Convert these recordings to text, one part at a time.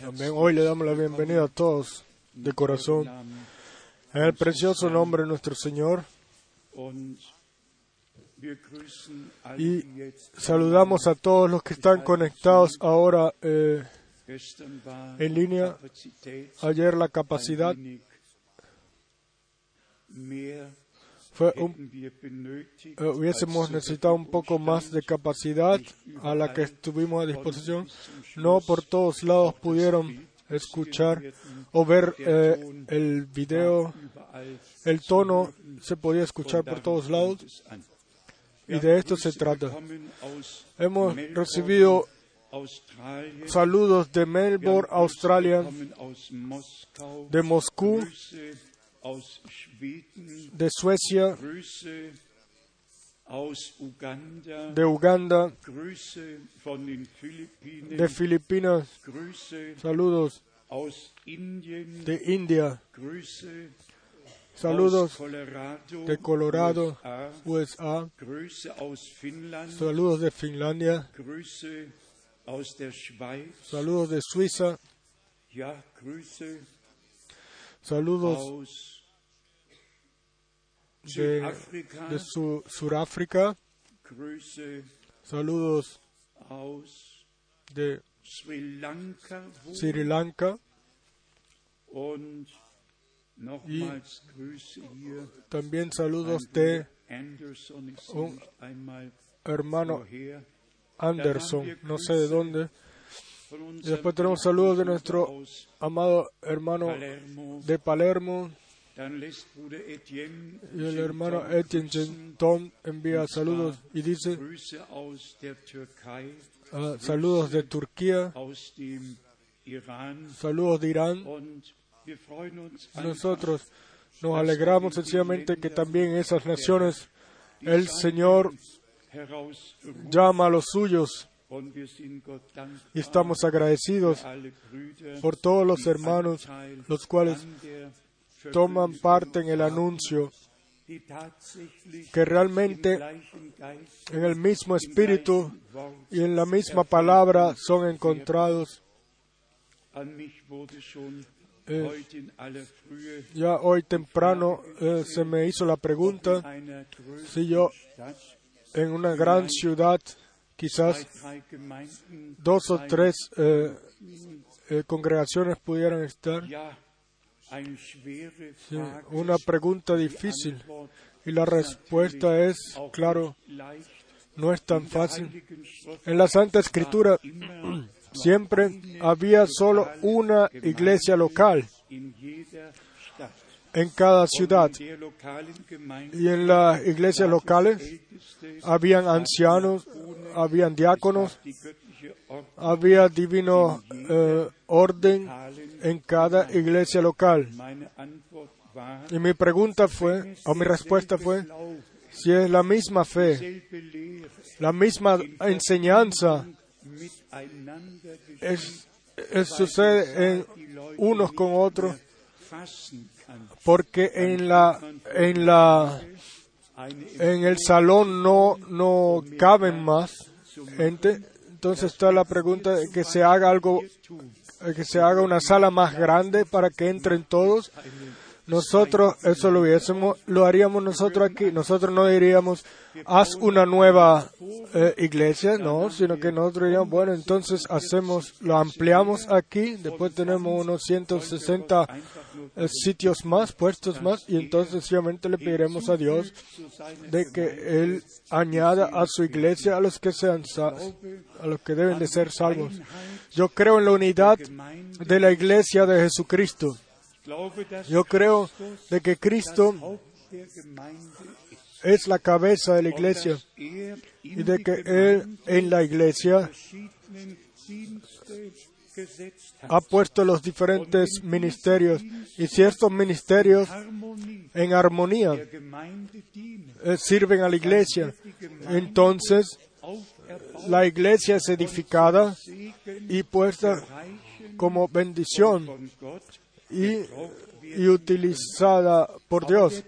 También hoy le damos la bienvenida a todos de corazón. En el precioso nombre de nuestro Señor. Y saludamos a todos los que están conectados ahora eh, en línea. Ayer la capacidad fue un, eh, hubiésemos necesitado un poco más de capacidad a la que estuvimos a disposición. No por todos lados pudieron escuchar o ver eh, el video. El tono se podía escuchar por todos lados y de esto se trata. Hemos recibido saludos de Melbourne, Australia, de Moscú, de Suecia, de Uganda, de Filipinas, saludos. de India, saludos. de Colorado, USA, saludos de Finlandia, saludos de Suiza, saludos de, de su, Suráfrica, saludos de Sri Lanka y también saludos de un hermano Anderson, no sé de dónde. Y después tenemos saludos de nuestro amado hermano de Palermo. Y el hermano Etienne Tom envía saludos y dice ah, saludos de Turquía, saludos de Irán. Nosotros nos alegramos sencillamente que también en esas naciones el Señor llama a los suyos y estamos agradecidos por todos los hermanos los cuales toman parte en el anuncio que realmente en el mismo espíritu y en la misma palabra son encontrados. Eh, ya hoy temprano eh, se me hizo la pregunta si yo en una gran ciudad quizás dos o tres eh, congregaciones pudieran estar. una pregunta difícil y la respuesta es, claro, no es tan fácil. En la Santa Escritura siempre había solo una iglesia local en cada ciudad. Y en las iglesias locales habían ancianos, habían diáconos, había divino eh, orden en cada iglesia local. Y mi pregunta fue, o mi respuesta fue, si es la misma fe, la misma enseñanza, es, sucede en unos con otros, porque en la, en la, en el salón no, no caben más gente, entonces está la pregunta de que se haga algo, que se haga una sala más grande para que entren todos. Nosotros eso lo hubiésemos, lo haríamos nosotros aquí. Nosotros no diríamos, haz una nueva eh, iglesia, no, sino que nosotros diríamos, bueno, entonces hacemos, lo ampliamos aquí, después tenemos unos 160 eh, sitios más, puestos más, y entonces sencillamente le pediremos a Dios de que Él añada a su iglesia a los que sean a los que deben de ser salvos. Yo creo en la unidad de la iglesia de Jesucristo. Yo creo de que Cristo es la cabeza de la iglesia y de que Él en la iglesia ha puesto los diferentes ministerios y si estos ministerios en armonía eh, sirven a la iglesia, entonces la iglesia es edificada y puesta como bendición y, y utilizada por Dios.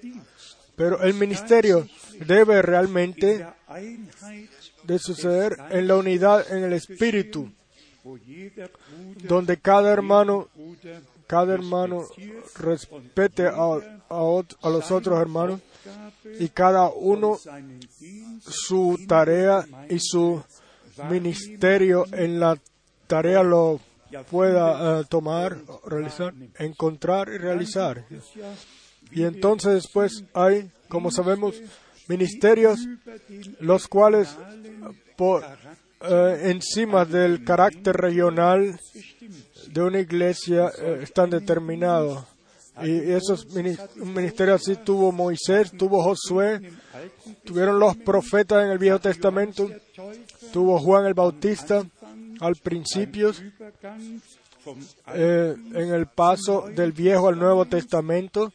Pero el ministerio debe realmente de suceder en la unidad en el espíritu donde cada hermano, cada hermano respete a, a, a los otros hermanos y cada uno su tarea y su ministerio en la tarea lo pueda uh, tomar, realizar, encontrar y realizar. Y entonces después hay, como sabemos, ministerios los cuales por uh, encima del carácter regional de una iglesia uh, están determinados. Y esos ministerios así tuvo Moisés, tuvo Josué, tuvieron los profetas en el Viejo Testamento, tuvo Juan el Bautista al principio, eh, en el paso del Viejo al Nuevo Testamento,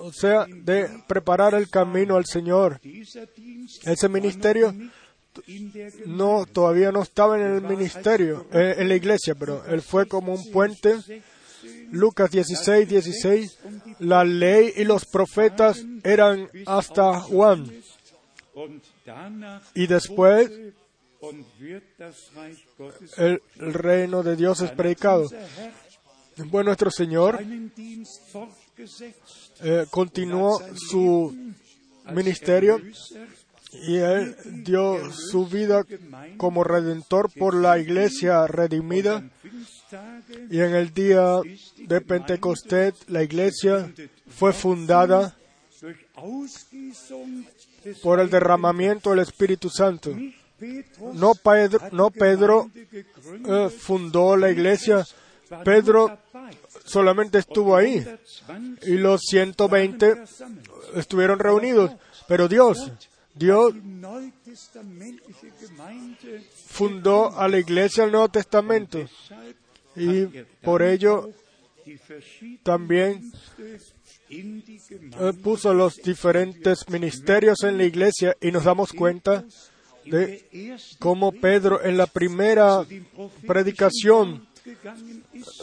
o sea, de preparar el camino al Señor. Ese ministerio no todavía no estaba en el ministerio, eh, en la iglesia, pero él fue como un puente Lucas 16, 16, la ley y los profetas eran hasta Juan. Y después el, reino de Dios es predicado. Bueno, nuestro Señor eh, continuó su ministerio y Él dio su vida como redentor por la iglesia redimida y en el día de Pentecostés la iglesia fue fundada por el derramamiento del Espíritu Santo. No Pedro, no Pedro eh, fundó la iglesia, Pedro solamente estuvo ahí y los 120 estuvieron reunidos, pero Dios, Dios fundó a la iglesia del Nuevo Testamento y por ello también eh, puso los diferentes ministerios en la iglesia y nos damos cuenta de cómo Pedro en la primera predicación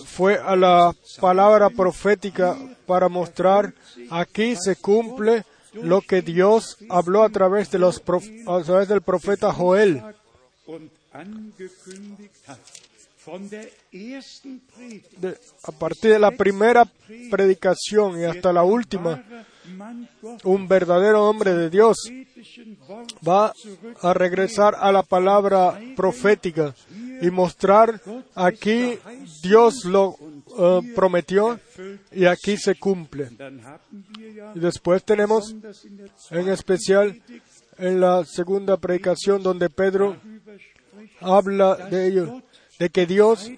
fue a la palabra profética para mostrar aquí se cumple lo que Dios habló a través de los a través del profeta Joel a partir de la primera predicación y hasta la última, un verdadero hombre de Dios va a regresar a la palabra profética y mostrar aquí Dios lo uh, prometió y aquí se cumple. Y después tenemos en especial en la segunda predicación donde Pedro habla de ello de que Dios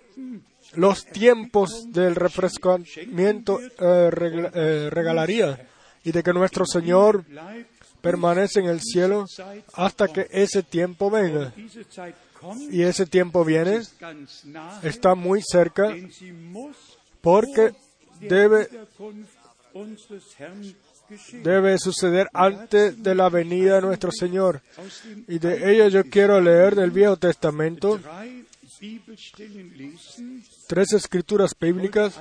los tiempos del refrescamiento eh, eh, regalaría y de que nuestro Señor permanece en el cielo hasta que ese tiempo venga. Y ese tiempo viene, está muy cerca, porque debe, debe suceder antes de la venida de nuestro Señor. Y de ello yo quiero leer del Viejo Testamento tres escrituras bíblicas.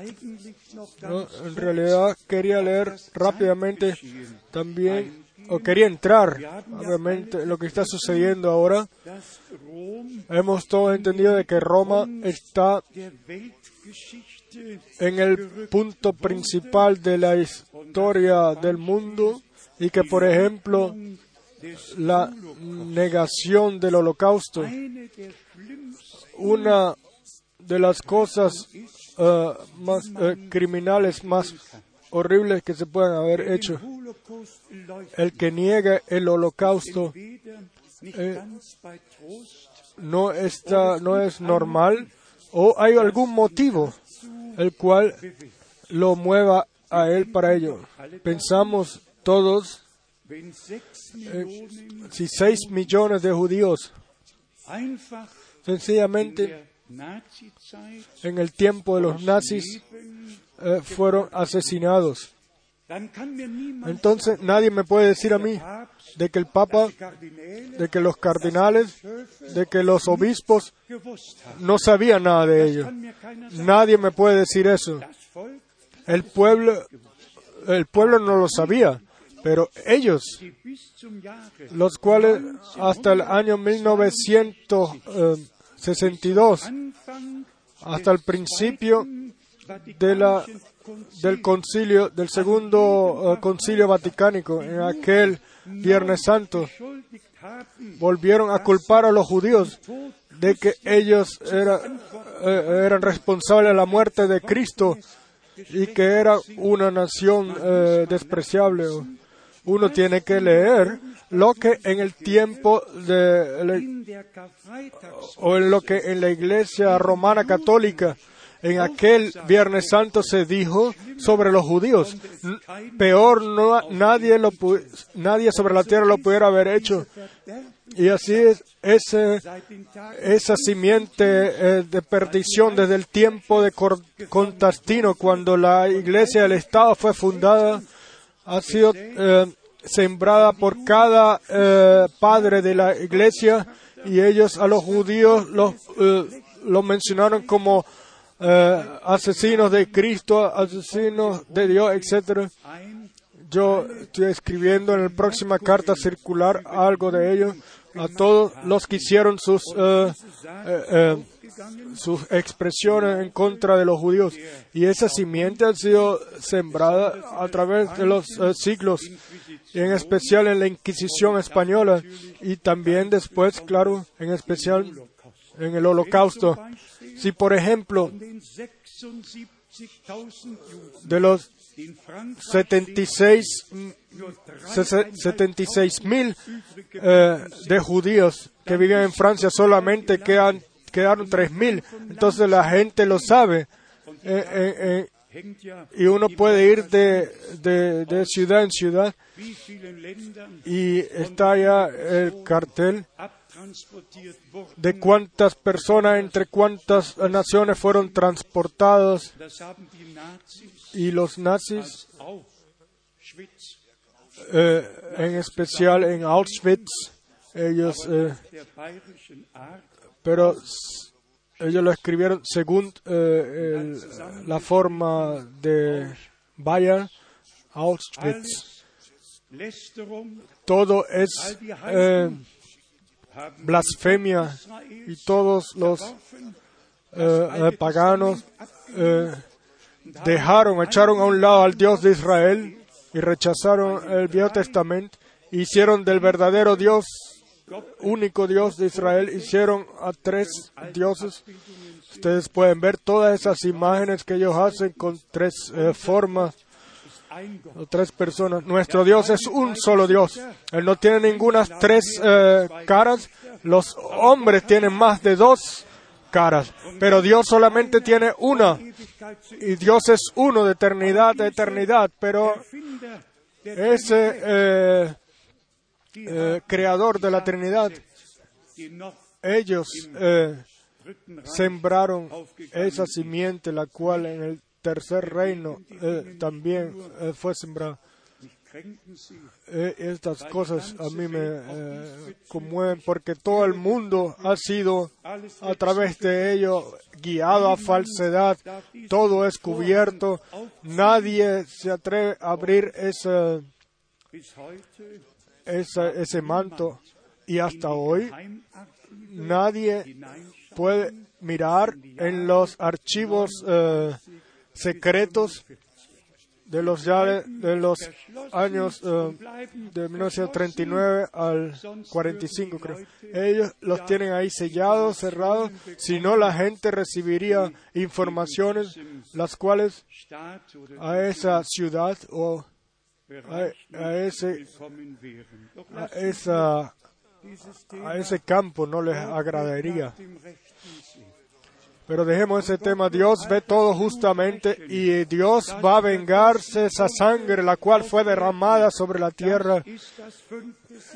En realidad quería leer rápidamente también, o quería entrar obviamente en lo que está sucediendo ahora. Hemos todos entendido de que Roma está en el punto principal de la historia del mundo y que, por ejemplo, la negación del holocausto una de las cosas uh, más uh, criminales más horribles que se pueden haber hecho. El que niega el holocausto eh, no está, no es normal o hay algún motivo el cual lo mueva a él para ello. Pensamos todos eh, si seis millones de judíos Sencillamente, en el tiempo de los nazis eh, fueron asesinados. Entonces nadie me puede decir a mí de que el Papa, de que los cardinales, de que los obispos no sabían nada de ello. Nadie me puede decir eso. El pueblo, el pueblo no lo sabía. Pero ellos, los cuales hasta el año 1900, 62 hasta el principio de la, del concilio, del segundo uh, concilio vaticánico, en aquel Viernes Santo, volvieron a culpar a los judíos de que ellos era, eh, eran responsables de la muerte de Cristo y que era una nación eh, despreciable. Uno tiene que leer lo que en el tiempo de o en lo que en la iglesia romana católica en aquel Viernes Santo se dijo sobre los judíos. Peor no, nadie, lo, nadie sobre la tierra lo pudiera haber hecho. Y así es, ese, esa simiente eh, de perdición desde el tiempo de Contastino, cuando la iglesia del Estado fue fundada, ha sido eh, sembrada por cada eh, padre de la iglesia y ellos a los judíos los, los mencionaron como asesinos de Cristo, asesinos de Dios, etc. Yo estoy escribiendo en la próxima carta circular algo de ello a todos los que hicieron sus, eh, eh, eh, sus expresiones en contra de los judíos. Y esa simiente ha sido sembrada a través de los siglos, y en especial en la Inquisición española y también después, claro, en especial en el Holocausto. Si, por ejemplo, de los 76 mil eh, de judíos que vivían en Francia solamente quedan, quedaron 3 mil. Entonces la gente lo sabe. Eh, eh, y uno puede ir de, de, ciudad en ciudad y está ya el cartel de cuántas personas entre cuántas naciones fueron transportados y los nazis, eh, en especial en Auschwitz, ellos, eh, pero ellos lo escribieron según eh, la forma de Bayer, Auschwitz. Todo es blasfemia y todos los paganos dejaron, echaron a un lado al Dios de Israel y rechazaron el Viejo Testamento, hicieron del verdadero Dios, único Dios de Israel, hicieron a tres dioses. Ustedes pueden ver todas esas imágenes que ellos hacen con tres eh, formas o tres personas. Nuestro Dios es un solo Dios. Él no tiene ninguna tres eh, caras. Los hombres tienen más de dos caras, pero Dios solamente tiene una y Dios es uno de eternidad a eternidad, pero ese eh, eh, creador de la Trinidad, ellos eh, sembraron esa simiente, la cual en el tercer reino también fue sembrada. Eh, estas cosas a mí me eh, conmueven porque todo el mundo ha sido a través de ello guiado a falsedad, todo es cubierto, nadie se atreve a abrir ese, ese, manto y hasta hoy nadie puede mirar en los archivos eh, secretos de los ya de, los años eh, de 1939 al 45 creo. Ellos los tienen ahí sellados, cerrados, si no la gente recibiría informaciones las cuales a esa ciudad o a, ese a esa a ese campo no les agradaría. Pero dejemos ese tema. Dios ve todo justamente y Dios va a vengarse esa sangre la cual fue derramada sobre la tierra.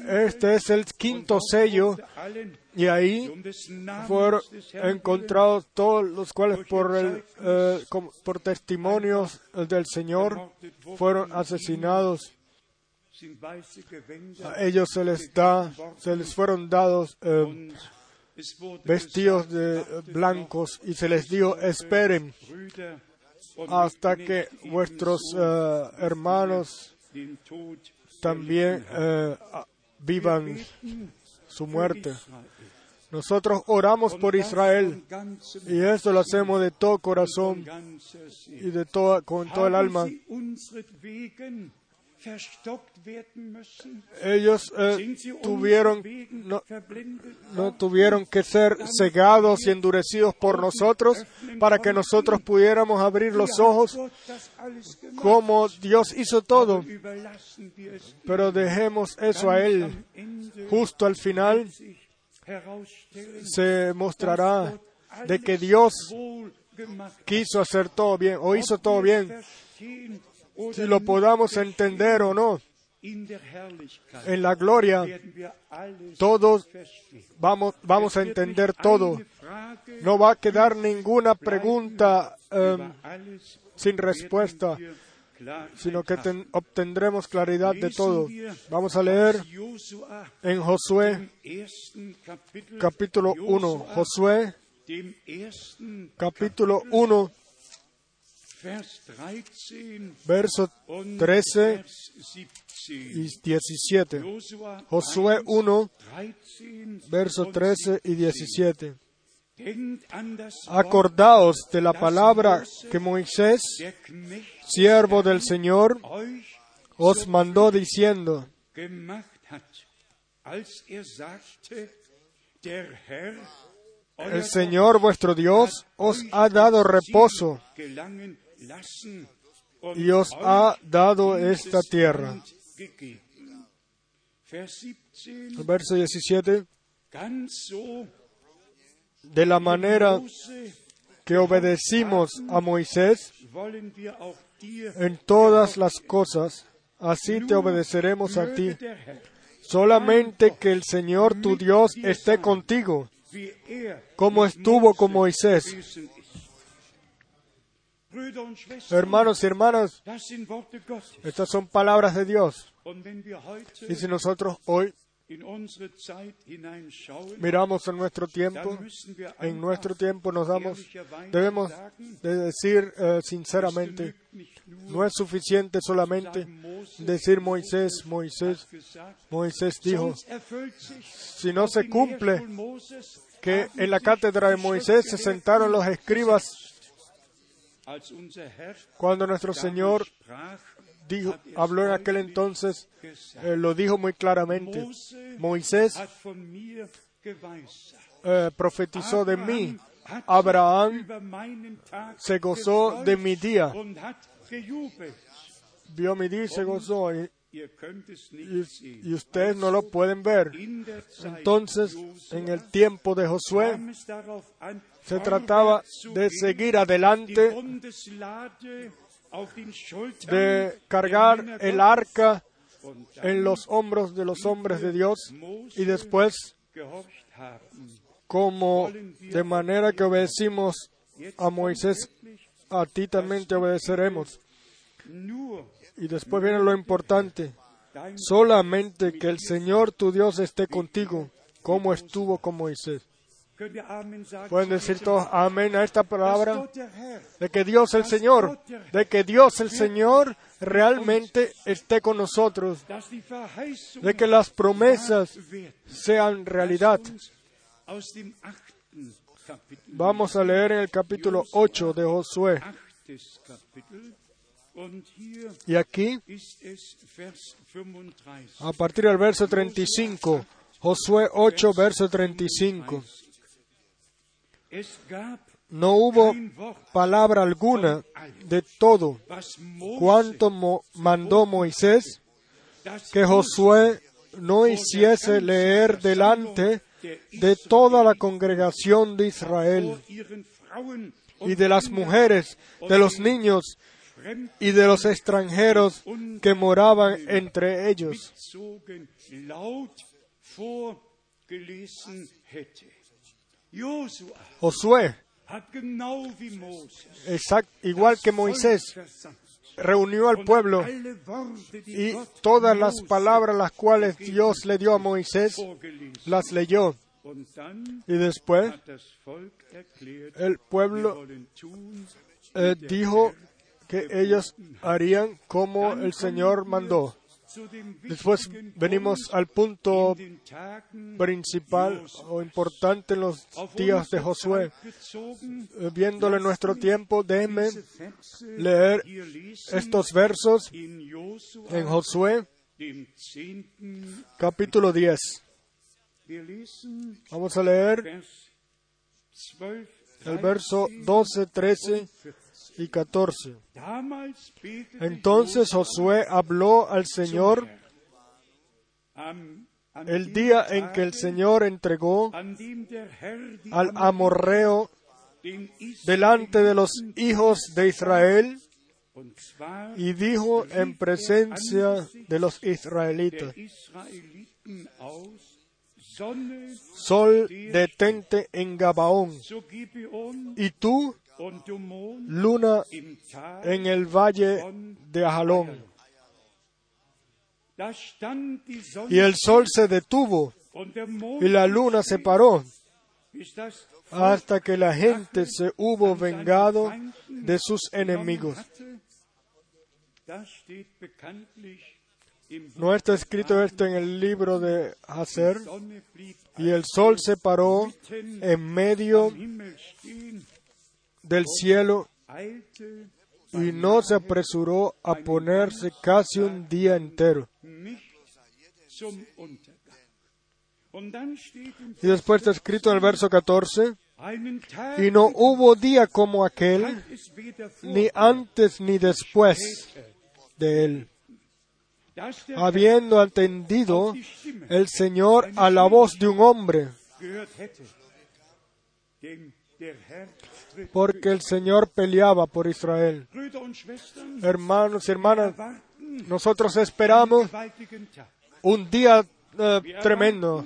Este es el quinto sello y ahí fueron encontrados todos los cuales por, el, eh, por testimonios del Señor fueron asesinados. A ellos se les da, se les fueron dados eh, vestidos de blancos y se les dijo, esperen hasta que vuestros eh, hermanos también eh, vivan su muerte. Nosotros oramos por Israel y eso lo hacemos de todo corazón y de toda, con todo el alma. Ellos eh, tuvieron, no, no tuvieron que ser cegados y endurecidos por nosotros para que nosotros pudiéramos abrir los ojos como Dios hizo todo. Pero dejemos eso a Él. Justo al final se mostrará de que Dios quiso hacer todo bien o hizo todo bien si lo podamos entender o no. En la gloria, todos vamos, vamos a entender todo. No va a quedar ninguna pregunta um, sin respuesta, sino que ten, obtendremos claridad de todo. Vamos a leer en Josué capítulo 1. Josué capítulo 1 verso 13 y 17. Josué 1, verso 13 y 17. Acordaos de la palabra que Moisés, siervo del Señor, os mandó diciendo, el Señor vuestro Dios os ha dado reposo y os ha dado esta tierra. verso 17. De la manera que obedecimos a Moisés en todas las cosas, así te obedeceremos a ti. Solamente que el Señor tu Dios esté contigo, como estuvo con Moisés. Hermanos y hermanas, estas son palabras de Dios. Y si nosotros hoy miramos en nuestro tiempo, en nuestro tiempo nos damos, debemos de decir eh, sinceramente, no es suficiente solamente decir Moisés, Moisés, Moisés dijo, si no se cumple que en la cátedra de Moisés se sentaron los escribas cuando nuestro Señor dijo, habló en aquel entonces, eh, lo dijo muy claramente. Moisés eh, profetizó de mí. Abraham se gozó de mi día. Vio mi día y se gozó. Y, y, ustedes no lo pueden ver. Entonces, en el tiempo de Josué, se trataba de seguir adelante, de cargar el arca en los hombros de los hombres de Dios y después, como de manera que obedecimos a Moisés, a ti también te obedeceremos. Y después viene lo importante, solamente que el Señor tu Dios esté contigo, como estuvo con Moisés. Pueden decir todos amén a esta palabra de que Dios el Señor, de que Dios el Señor realmente esté con nosotros, de que las promesas sean realidad. Vamos a leer en el capítulo 8 de Josué. Y aquí, a partir del verso 35, Josué 8, verso 35. No hubo palabra alguna de todo cuanto mandó Moisés que Josué no hiciese leer delante de toda la congregación de Israel y de las mujeres, de los niños y de los extranjeros que moraban entre ellos. Josué, igual que Moisés, reunió al pueblo y todas las palabras las cuales Dios le dio a Moisés las leyó. Y después el pueblo eh, dijo que ellos harían como el Señor mandó. Después venimos al punto principal o importante en los días de Josué. Eh, Viéndole nuestro tiempo, déjenme leer estos versos en Josué capítulo 10. Vamos a leer el verso 12, 13 y 14. Entonces Josué habló al Señor el día en que el Señor entregó al amorreo delante de los hijos de Israel y dijo en presencia de los israelitas, Sol detente en Gabaón, y tú, luna, en el valle de Ajalón. Y el sol se detuvo y la luna se paró hasta que la gente se hubo vengado de sus enemigos. No está escrito esto en el libro de Hacer. Y el sol se paró en medio del cielo y no se apresuró a ponerse casi un día entero. Y después está escrito en el verso 14, y no hubo día como aquel, ni antes ni después de él. Habiendo atendido el Señor a la voz de un hombre, porque el Señor peleaba por Israel. Hermanos y hermanas, nosotros esperamos un día eh, tremendo.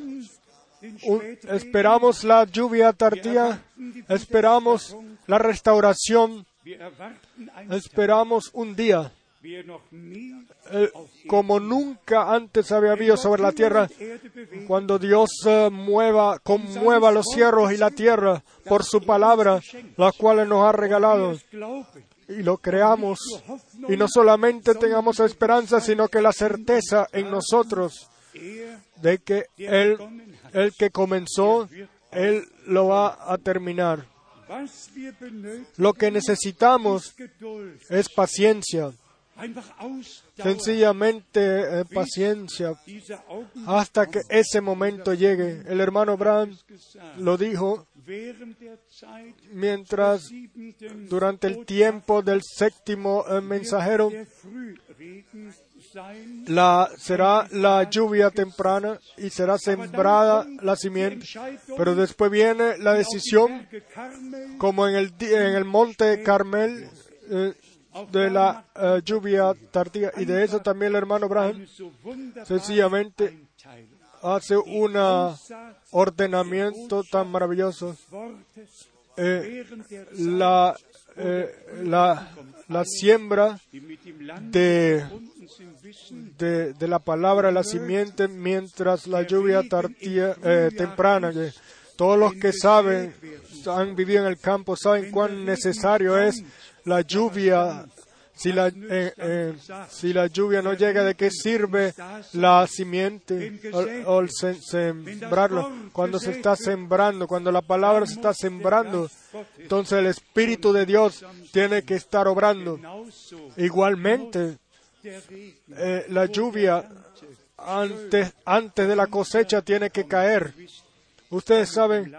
Esperamos la lluvia tardía, esperamos la restauración, esperamos un día eh, como nunca antes había habido sobre la tierra, cuando Dios eh, mueva, conmueva los cielos y la tierra por su palabra, la cual nos ha regalado. Y lo creamos. Y no solamente tengamos esperanza, sino que la certeza en nosotros de que Él, el que comenzó, Él lo va a terminar. Lo que necesitamos es paciencia, sencillamente eh, paciencia. Hasta que ese momento llegue. El hermano Brand lo dijo mientras durante el tiempo del séptimo eh, mensajero la, será la lluvia temprana y será sembrada la simiente, pero después viene la decisión, como en el, en el monte Carmel, eh, de la eh, lluvia tardía. Y de eso también el hermano Abraham sencillamente hace un ordenamiento tan maravilloso. Eh, la, eh, la, la siembra de, de, la palabra, la simiente, mientras la lluvia tardía, temprana. Todos los que saben, han vivido en el campo, saben cuán necesario es la lluvia. Si la, eh, eh, si la lluvia no llega, ¿de qué sirve la simiente o, sembrarlo? Cuando se está sembrando, cuando la palabra se está sembrando, entonces el Espíritu de Dios tiene que estar obrando. Igualmente, eh, la lluvia antes, antes de la cosecha tiene que caer. Ustedes saben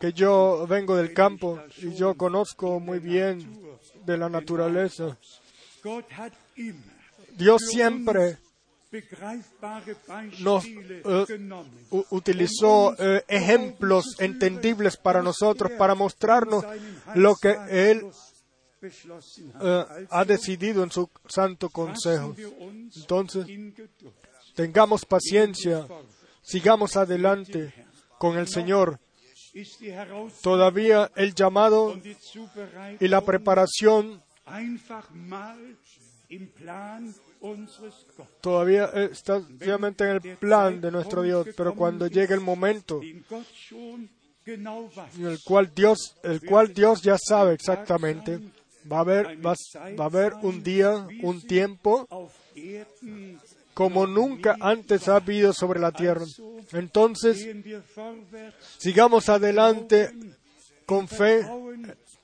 que yo vengo del campo y yo conozco muy bien de la naturaleza. Dios siempre nos eh, utilizó eh, ejemplos entendibles para nosotros, para mostrarnos lo que Él eh, ha decidido en su santo consejo. Entonces, tengamos paciencia, sigamos adelante con el Señor. Todavía el llamado y la preparación todavía está obviamente en el plan de nuestro Dios, pero cuando llegue el momento en el cual Dios, el cual Dios ya sabe exactamente, va a haber, va, va a haber un día, un tiempo como nunca antes ha habido sobre la tierra. Entonces, sigamos adelante con fe,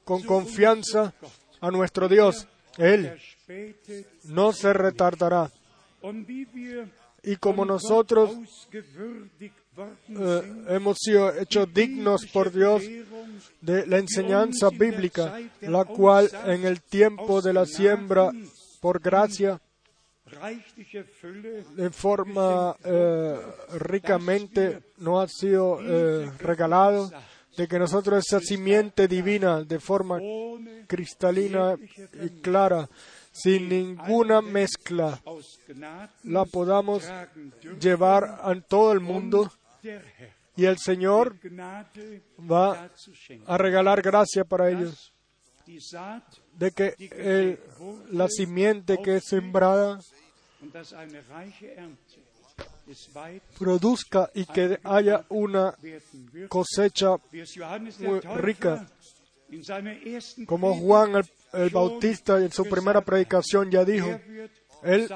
con confianza a nuestro Dios. Él no se retardará. Y como nosotros eh, hemos sido hechos dignos por Dios de la enseñanza bíblica, la cual en el tiempo de la siembra, por gracia, en forma eh, ricamente nos ha sido eh, regalado, de que nosotros esa simiente divina, de forma cristalina y clara, sin ninguna mezcla, la podamos llevar a todo el mundo y el Señor va a regalar gracia para ellos, de que la simiente que es sembrada produzca y que haya una cosecha muy rica. Como Juan el, el Bautista en su primera predicación ya dijo, él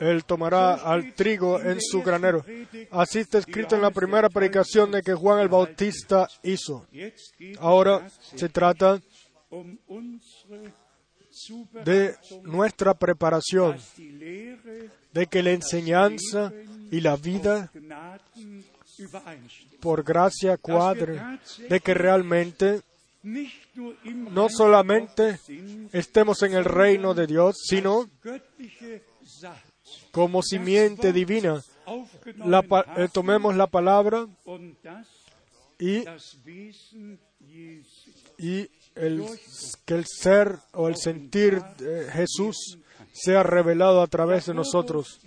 él, tomará al trigo en su granero. Así está escrito en la primera predicación de que Juan el Bautista hizo. Ahora se trata de nuestra preparación, de que la enseñanza y la vida por gracia cuadre, de que realmente no solamente estemos en el reino de Dios, sino como simiente divina, eh, tomemos la palabra y, el, que el ser o el sentir de Jesús sea revelado a través de nosotros.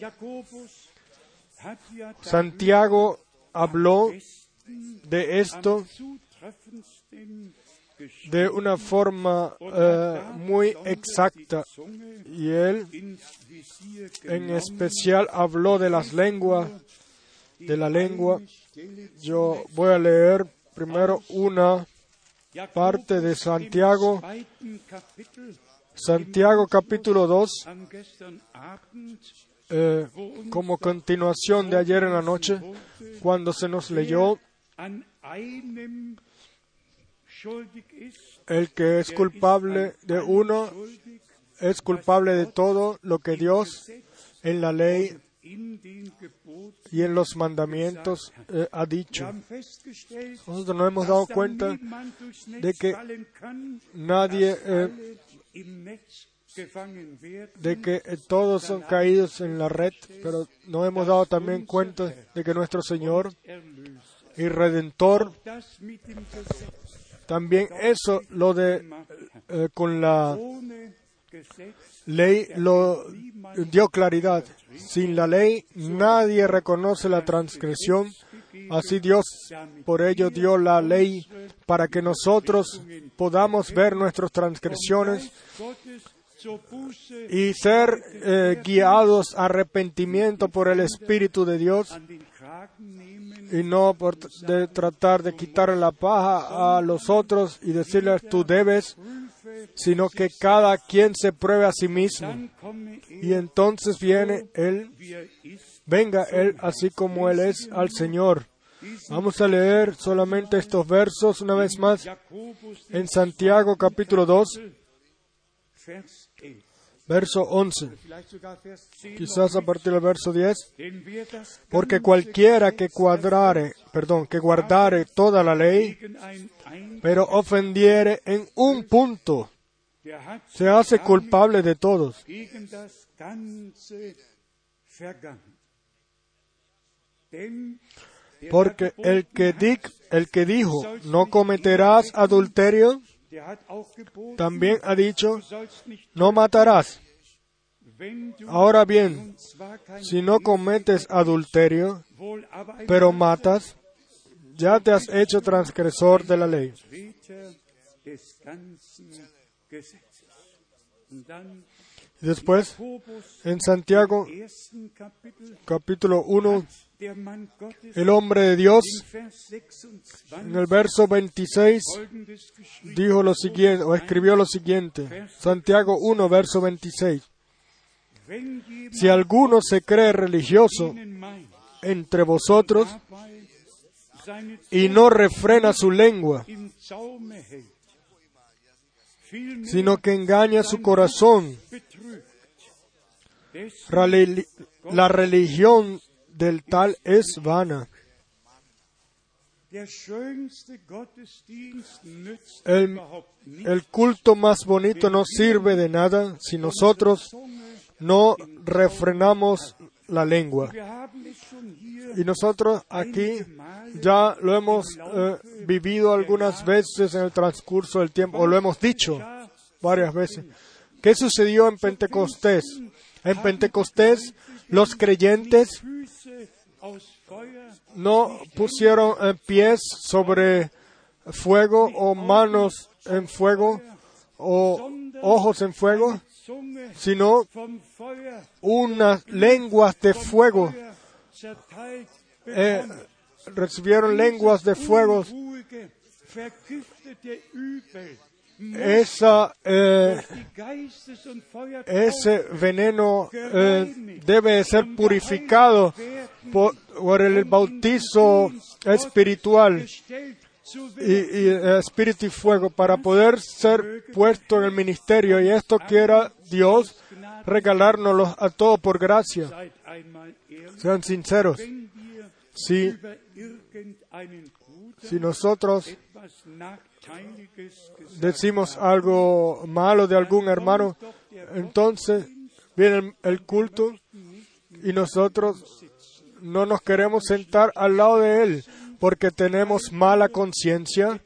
Santiago habló de esto de una forma eh, muy exacta y él en especial habló de las lenguas, de la lengua. Yo voy a leer primero una parte de Santiago, Santiago capítulo 2, eh, como continuación de ayer en la noche, cuando se nos leyó el que es culpable de uno es culpable de todo lo que Dios en la ley y en los mandamientos eh, ha dicho. Nosotros nos hemos dado cuenta de que nadie, eh, de que todos son caídos en la red, pero nos hemos dado también cuenta de que nuestro Señor y Redentor también eso, lo de eh, con la ley, lo dio claridad. Sin la ley nadie reconoce la transgresión. Así Dios por ello dio la ley para que nosotros podamos ver nuestras transgresiones y ser eh, guiados a arrepentimiento por el Espíritu de Dios y no por de tratar de quitarle la paja a los otros y decirles tú debes, sino que cada quien se pruebe a sí mismo. Y entonces viene Él, venga Él así como Él es al Señor. Vamos a leer solamente estos versos una vez más en Santiago capítulo 2, verso 11, quizás a partir del verso 10, porque cualquiera que cuadrare, perdón, que guardare toda la ley, pero ofendiere en un punto, se hace culpable de todos. Porque el que, el que dijo, no cometerás adulterio, también ha dicho, no matarás. Ahora bien, si no cometes adulterio, pero matas, ya te has hecho transgresor de la ley. Después, en Santiago, capítulo 1, der Mann Gottes el hombre de Dios, in Vers 26 en el verso 26, folgendes geschrieben. dijo lo siguiente, o escribió lo siguiente. Santiago 1, verso 26. Wenn jemand Si alguno se cree religioso entre vosotros y no refrena su lengua, sino que engaña su corazón, la religión del tal es vana. El, culto más bonito no sirve de nada si nosotros no refrenamos la lengua. Y nosotros aquí ya lo hemos eh, vivido algunas veces en el transcurso del tiempo, o lo hemos dicho varias veces. ¿Qué sucedió en Pentecostés? En Pentecostés los creyentes no pusieron eh, pies sobre fuego o manos en fuego o ojos en fuego, sino unas lenguas de fuego. Eh, recibieron lenguas de fuego. Esa, eh, ese veneno eh, debe ser purificado por, el bautizo espiritual y, eh, espíritu y fuego para poder ser puesto en el ministerio y esto quiera Dios regalárnoslo a todos por gracia. Sean sinceros. Si, si nosotros decimos algo malo de algún hermano, entonces viene el, culto y nosotros no nos queremos sentar al lado de él porque tenemos mala conciencia,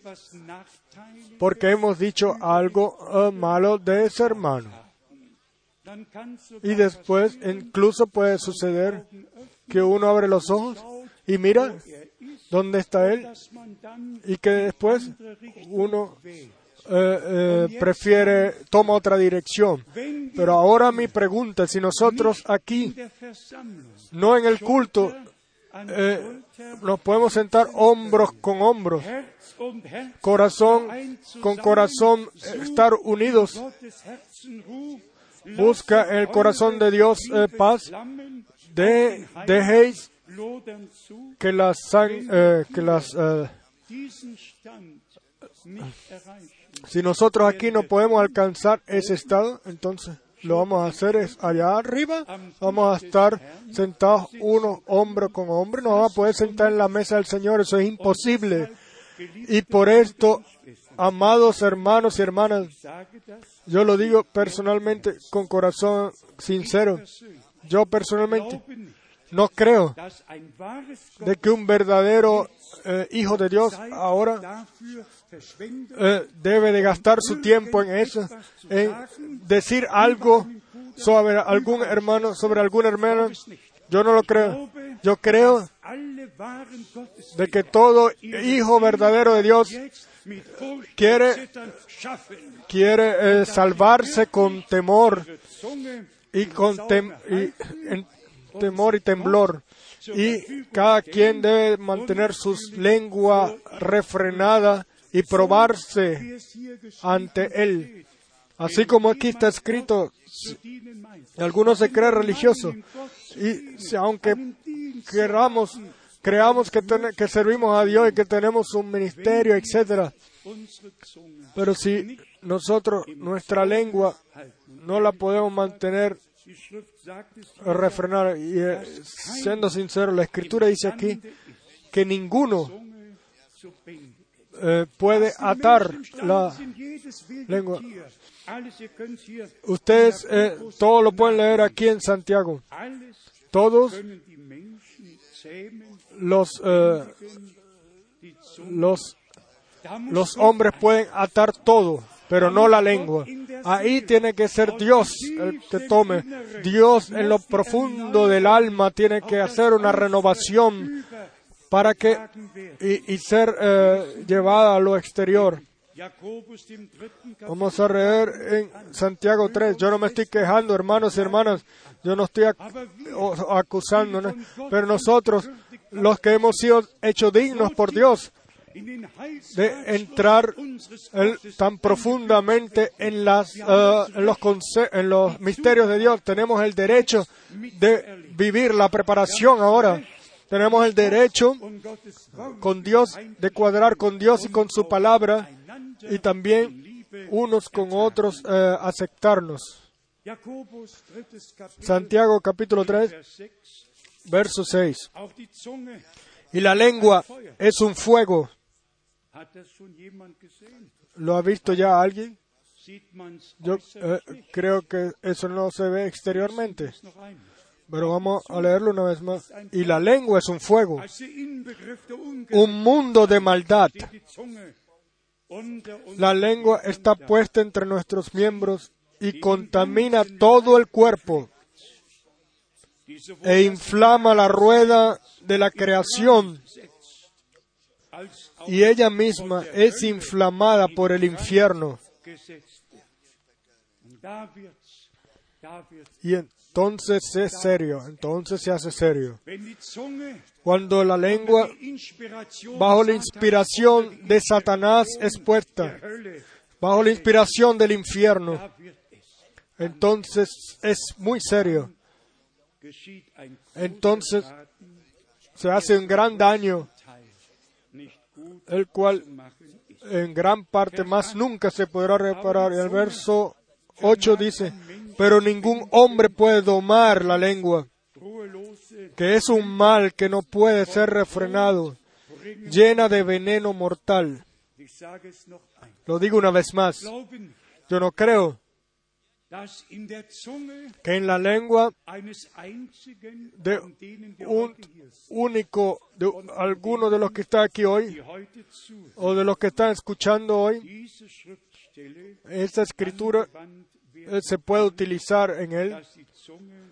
porque hemos dicho algo eh, malo de ese hermano. Y después incluso puede suceder que uno abre los ojos y mira dónde está él y que después uno eh, eh, prefiere, toma otra dirección. Pero ahora mi pregunta, si nosotros aquí, no en el culto, eh, nos podemos sentar hombros con hombros, corazón con corazón, estar unidos, busca el corazón de Dios paz, de, dejéis que las, eh, que las eh, nicht erreichen. si nosotros aquí no podemos alcanzar ese estado, entonces lo vamos a hacer es allá arriba, vamos a estar sentados uno hombro con hombro, no vamos a poder sentar en la mesa del Señor, eso es imposible. Y por esto, amados hermanos y hermanas, yo lo digo personalmente con corazón sincero, yo personalmente no creo de que un verdadero eh, hijo de Dios ahora eh, debe de gastar su tiempo en eso, en decir algo sobre algún hermano, sobre algún hermano. Yo no lo creo. Yo creo de que todo hijo verdadero de Dios quiere- quiere eh, salvarse con temor y con tem- temor y temblor. Y cada quien debe mantener sus lengua refrenada y probarse ante él. Así como aquí está escrito, algunos se cree religioso y aunque queramos, creamos que, que servimos a Dios y que tenemos un ministerio, etcétera, pero si nosotros nuestra lengua no la podemos mantener Refrenada y eh, siendo sincero, la escritura dice aquí que ninguno eh, puede atar la lengua. Ustedes eh, todo lo pueden leer aquí en Santiago. Todos los eh, los los hombres pueden atar todo, pero no la lengua. Ahí tiene que ser Dios el que tome. Dios en lo profundo del alma tiene que hacer una renovación para que y, ser eh, llevada a lo exterior. Vamos a leer en Santiago 3. Yo no me estoy quejando, hermanos y hermanas. Yo no estoy ac- o- acusando, ¿no? pero nosotros, los que hemos sido hechos dignos por Dios, de entrar tan profundamente en, las, eh, en, los misterios de Dios. Tenemos el derecho de vivir la preparación ahora. Tenemos el derecho con Dios, de cuadrar con Dios y con su palabra y también unos con otros eh, aceptarnos. Santiago capítulo 3, Vers 6 verso 6. auch die Zunge Y la lengua es un fuego. ¿Lo ha visto ya alguien? Yo eh, creo que eso no se ve exteriormente. Pero vamos a leerlo una vez más. Y la lengua es un fuego, un mundo de maldad. La lengua está puesta entre nuestros miembros y contamina todo el cuerpo. E inflama la rueda de la creación y ella misma es inflamada por el infierno. Y entonces es serio, entonces se hace serio. Cuando la lengua bajo la inspiración de Satanás es puesta, bajo la inspiración del infierno, entonces es muy serio. Entonces se hace un gran daño, el cual en gran parte más nunca se podrá reparar. Y el verso 8 dice, pero ningún hombre puede domar la lengua, que es un mal que no puede ser refrenado, llena de veneno mortal. Lo digo una vez más, yo no creo que en la lengua de un único, de alguno de los que está aquí hoy, o de los que están escuchando hoy, esta escritura eh, se puede utilizar en él,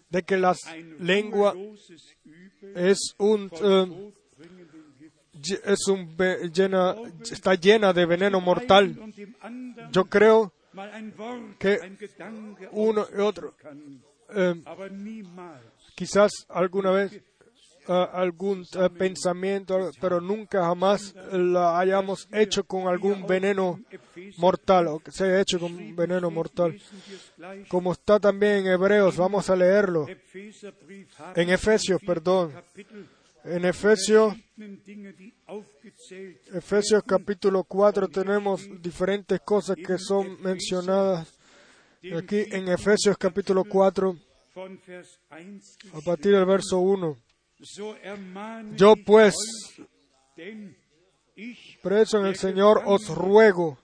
de que la lengua es un, eh, es un llena, está llena de veneno mortal. Yo creo que uno y otro, eh, niemals quizás alguna vez eh, algún eh, pensamiento, pero nunca jamás la hayamos hecho con algún veneno mortal o que se haya hecho con veneno mortal. Como está también en Hebreos, vamos a leerlo. En Efesios, perdón. En Efesios, Efesios capítulo 4 tenemos diferentes cosas que son mencionadas aquí en Efesios capítulo 4 von Vers 1 a partir del verso 1. So ermahne Yo pues, preso en el Señor, os ruego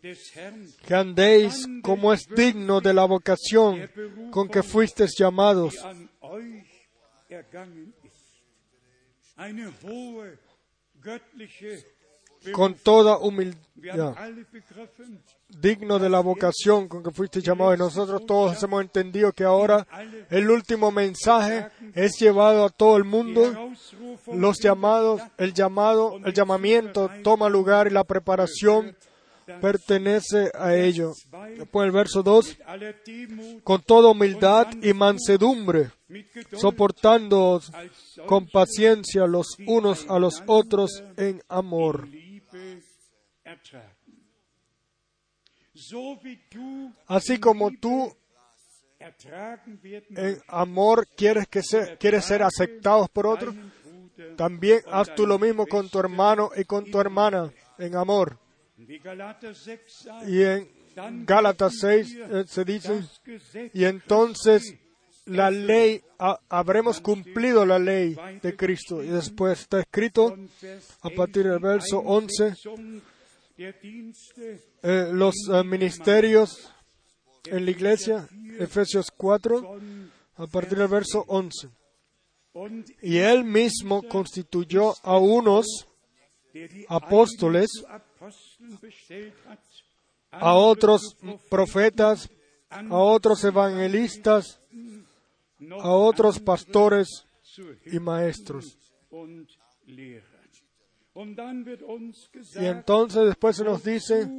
que andéis como es digno de la vocación con que fuisteis llamados, con toda humildad, digno de la vocación con que fuisteis llamados. Y nosotros todos hemos entendido que ahora el último mensaje es llevado a todo el mundo. Los llamados, el llamado, el llamamiento toma lugar y la preparación pertenece a ello. Después el verso 2, mit aller Demut, con toda humildad y mansedumbre, solche con paciencia los unos a los otros en amor. Así como tú en amor quieres, que se- quieres ser aceptados por otros, también haz tú lo mismo con tu hermano y con tu hermana en amor. Wie Galater 6 sagt, Y en Gálatas 6 eh, se dice, y entonces la ley, ha- habremos cumplido la ley de Cristo. Y después está escrito a partir del 11, verso 11, Einsetzung der Dienste eh, los eh, ministerios en la iglesia, Efesios 4, von a partir del verso 11. und Y él mismo constituyó a unos apóstoles, a otros profetas, a otros evangelistas, a otros pastores y maestros. Y entonces después se nos dice,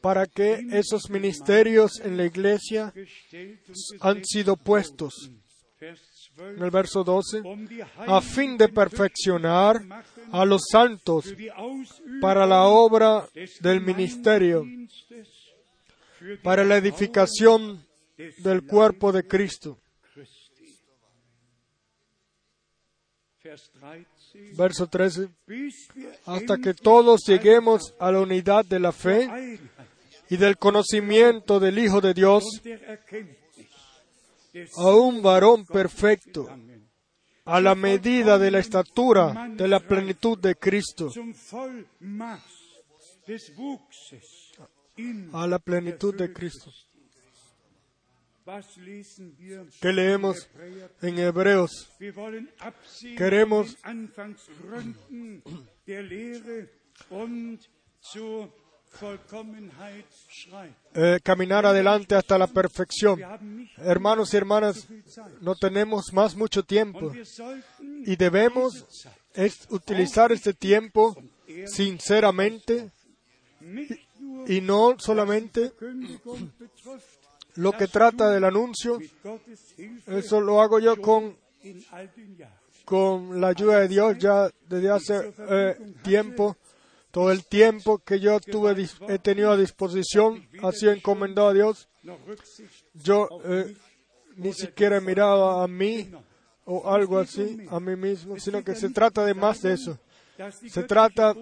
para que esos ministerios en la iglesia han sido puestos. En 12, el verso 12, um die a fin de perfeccionar a los santos para la obra del ministerio, para la edificación del cuerpo de Cristo. Christi. Vers 13, Verso 13, bis wir hasta que todos lleguemos a la unidad de la fe y del conocimiento del Hijo de Dios, a un varón perfecto, a la medida de la estatura de la plenitud de Cristo, a la plenitud de Cristo. ¿Qué leemos en Hebreos? Queremos- Eh, caminar adelante hasta la perfección. Hermanos y hermanas, no tenemos más mucho tiempo. Y debemos es utilizar este tiempo sinceramente y no solamente lo que trata del anuncio, eso lo hago yo con, con la ayuda de Dios ya desde hace eh, tiempo. Todo el tiempo que yo tuve, he tenido a disposición ha sido encomendado a Dios. Yo eh, ni siquiera he mirado a mí o algo así, a mí mismo, sino que se trata de más de eso. Se trata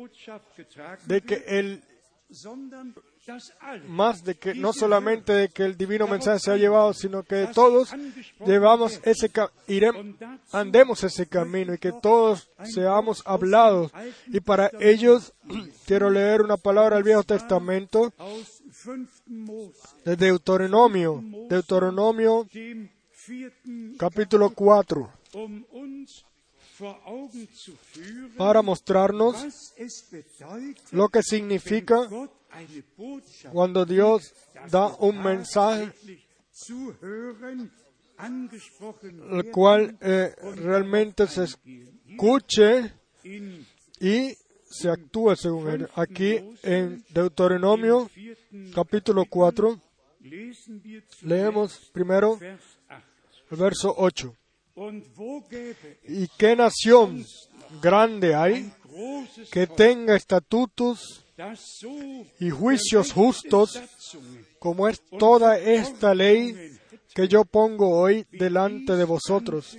De que el más de que no solamente de que el divino mensaje se ha llevado, sino que todos llevamos ese iremos, andemos ese camino y que todos seamos hablados. Y para ellos quiero leer una palabra del Viejo Testamento. aus 5. Mose, de Deuteronomio, Deuteronomio capítulo 4, para mostrarnos lo que significa cuando Dios da un mensaje el cual eh, realmente se escuche y se actúe según él. Aquí en Deuteronomio capítulo 4 lesen wir zunächst leemos primero Vers 8. el verso 8. ¿Y qué nación grande hay que tenga estatutos y juicios justos como es toda esta ley que yo pongo hoy delante de vosotros?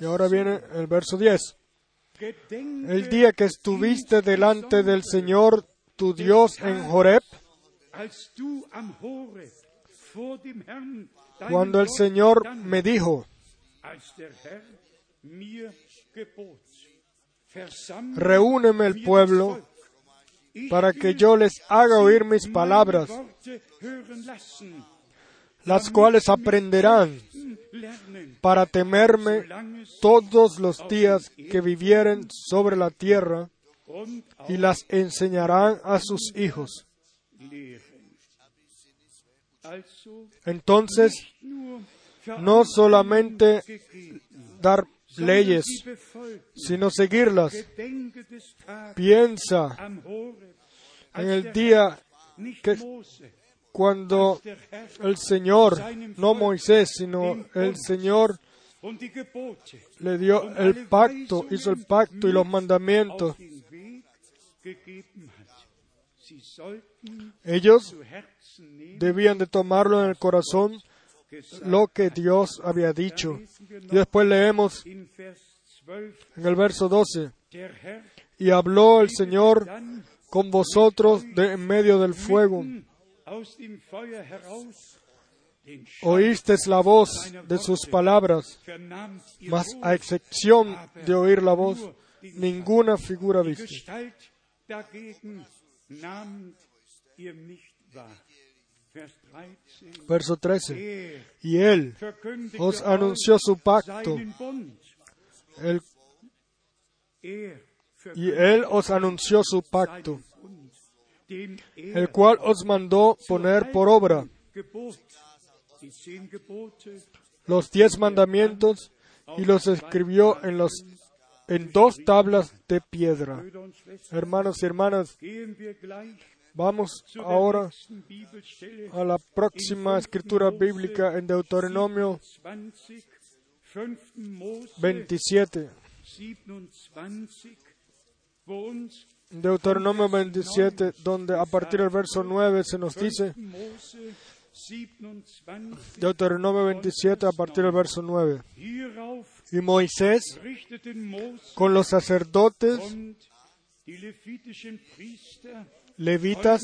Y ahora viene el verso 10. 10. Gedenke El día que estuviste delante del Señor tu Dios en Joreb, cuando el Señor me dijo, reúneme el pueblo para que yo les haga oír mis palabras, las cuales aprenderán para temerme todos los días que vivieren sobre la tierra y las enseñarán a sus hijos. Entonces, no solamente dar leyes, sino seguirlas. Piensa en el día que- cuando el Señor, no Moisés, sino el Señor le dio el pacto, hizo el pacto y los mandamientos. Ellos debían de tomarlo en el corazón lo que Dios había dicho. Y después leemos in Vers 12, en el verso 12, der Herr y habló el Señor con vosotros de en medio del fuego. Oísteis la voz de sus palabras, mas a excepción de oír la voz, ninguna figura viste. Verso 13. Er Y él os anunció su pacto, Er y él os anunció su pacto, el cual os mandó poner por obra los diez mandamientos y los escribió en, los, en dos tablas de piedra. Hermanos y hermanas, vamos ahora a la próxima escritura bíblica en Deuteronomio 20, 5. Mose 27. 27, wo uns Deuteronomio 27, donde a partir del verso 9 se nos dice, 5. Mose 27, Deuteronomio 27 a partir del verso 9. hierauf Y Moisés con los sacerdotes, levitas,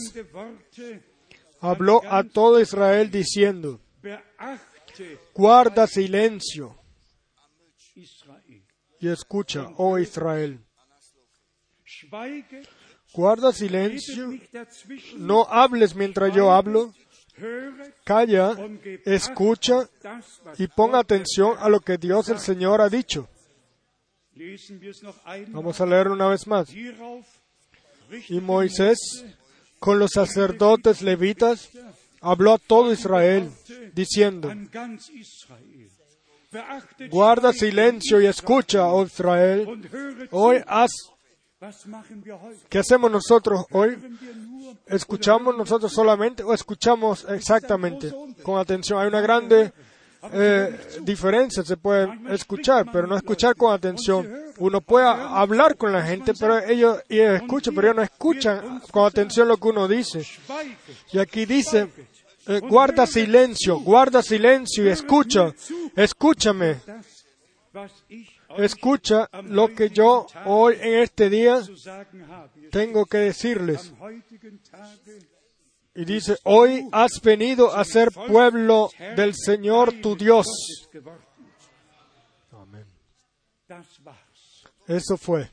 habló a todo Israel diciendo, guarda silencio y escucha, oh Israel. Guarda silencio, no hables mientras yo hablo, calla, escucha y pon Gott atención a lo que Dios el Señor ha dicho. Vamos a leerlo una vez más. Y Moisés, con los sacerdotes levitas, habló a todo Israel, diciendo, guarda silencio y escucha, oh Israel. Hoy haz? ¿qué hacemos nosotros hoy? ¿Escuchamos nosotros solamente o escuchamos exactamente? Con atención. Hay una grande eh, diferencia, se puede escuchar, pero no escuchar con atención. Uno puede hablar con la gente, pero ellos, escuchan, pero ellos no escuchan con atención lo que uno dice. Y aquí dice, eh, guarda silencio, guarda silencio y escucha, escúchame, escucha lo que yo hoy en este día tengo que decirles. Y dice, hoy has venido a ser pueblo del Señor tu Dios. War's. Eso fue.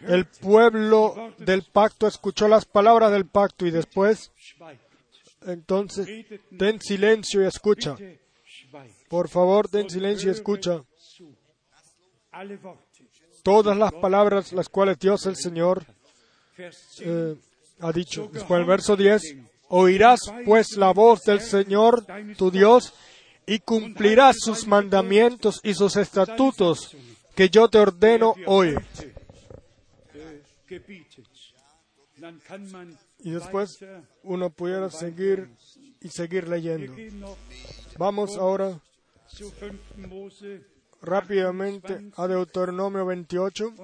El pueblo del pacto escuchó las palabras del pacto y después, entonces, ten silencio y escucha. Por favor, ten silencio y escucha. Todas las palabras las cuales Dios el Señor Vers 10. eh, ha dicho. Después el verso 10, oirás pues la voz del Señor tu Dios y cumplirás sus mandamientos y sus estatutos que yo te ordeno hoy. Y después uno pudiera seguir y seguir leyendo. Vamos ahora zu 5. Mose rápidamente a Deuteronomio 28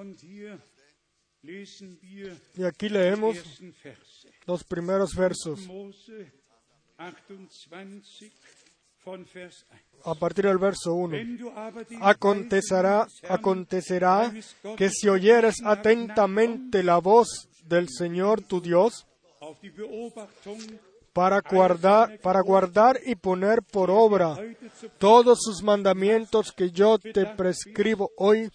y aquí leemos los primeros versos Mose 28 von Vers 1. a partir del verso 1. Wenn du aber die Acontecerá, que si oyeres atentamente la voz del Señor tu Dios para guardar, para guardar y poner por obra todos sus mandamientos que yo te prescribo hoy,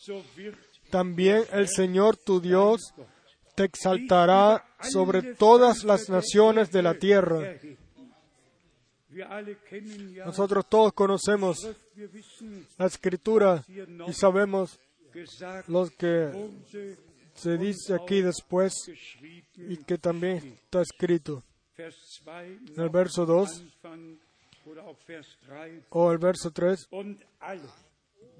también el Señor tu Dios te exaltará sobre todas las naciones de la tierra. Nosotros todos conocemos la escritura y sabemos lo que se dice aquí después y que también está escrito Vers 2 en el verso 2 Anfang oder auch Vers 3 o el verso 3. und alle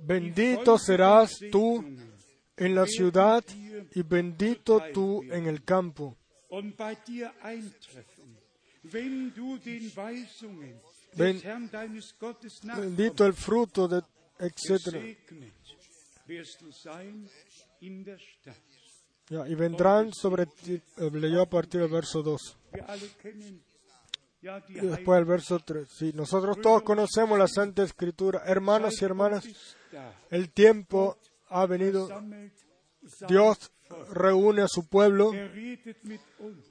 Bendito serás tú en la ciudad y bendito tú en el campo. Ben- Bendito el fruto de etc. gesegnet, wirst du sein in der Stadt. Ya, y vendrán sobre ti, eh, leyó a partir del verso 2. Wir alle kennen ja die Y después el verso 3. Sí, nosotros todos conocemos la Santa Escritura. Hermanos y hermanas, el tiempo ha venido. Dios reúne a su pueblo.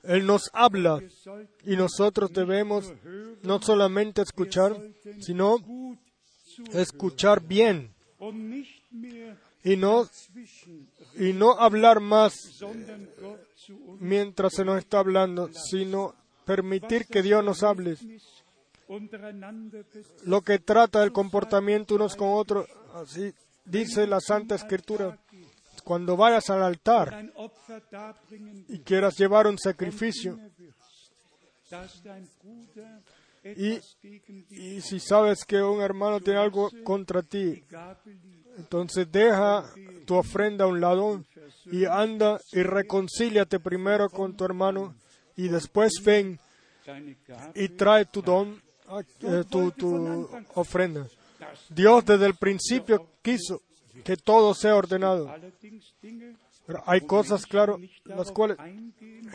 Él nos habla y nosotros debemos no solamente escuchar, sino escuchar bien y no, y no hablar más mientras se nos está hablando, sino permitir que Dios nos hable. Lo que trata del comportamiento unos con otros, así dice la Santa Escritura. Cuando vayas al altar y quieras llevar un sacrificio Y, y si sabes que un hermano tiene algo contra ti, entonces deja tu ofrenda a un lado y anda y reconcíliate primero con tu hermano y después ven y trae tu don, eh, tu, tu ofrenda. Dios desde el principio quiso que todo sea ordenado. Pero hay cosas, claro, las cuales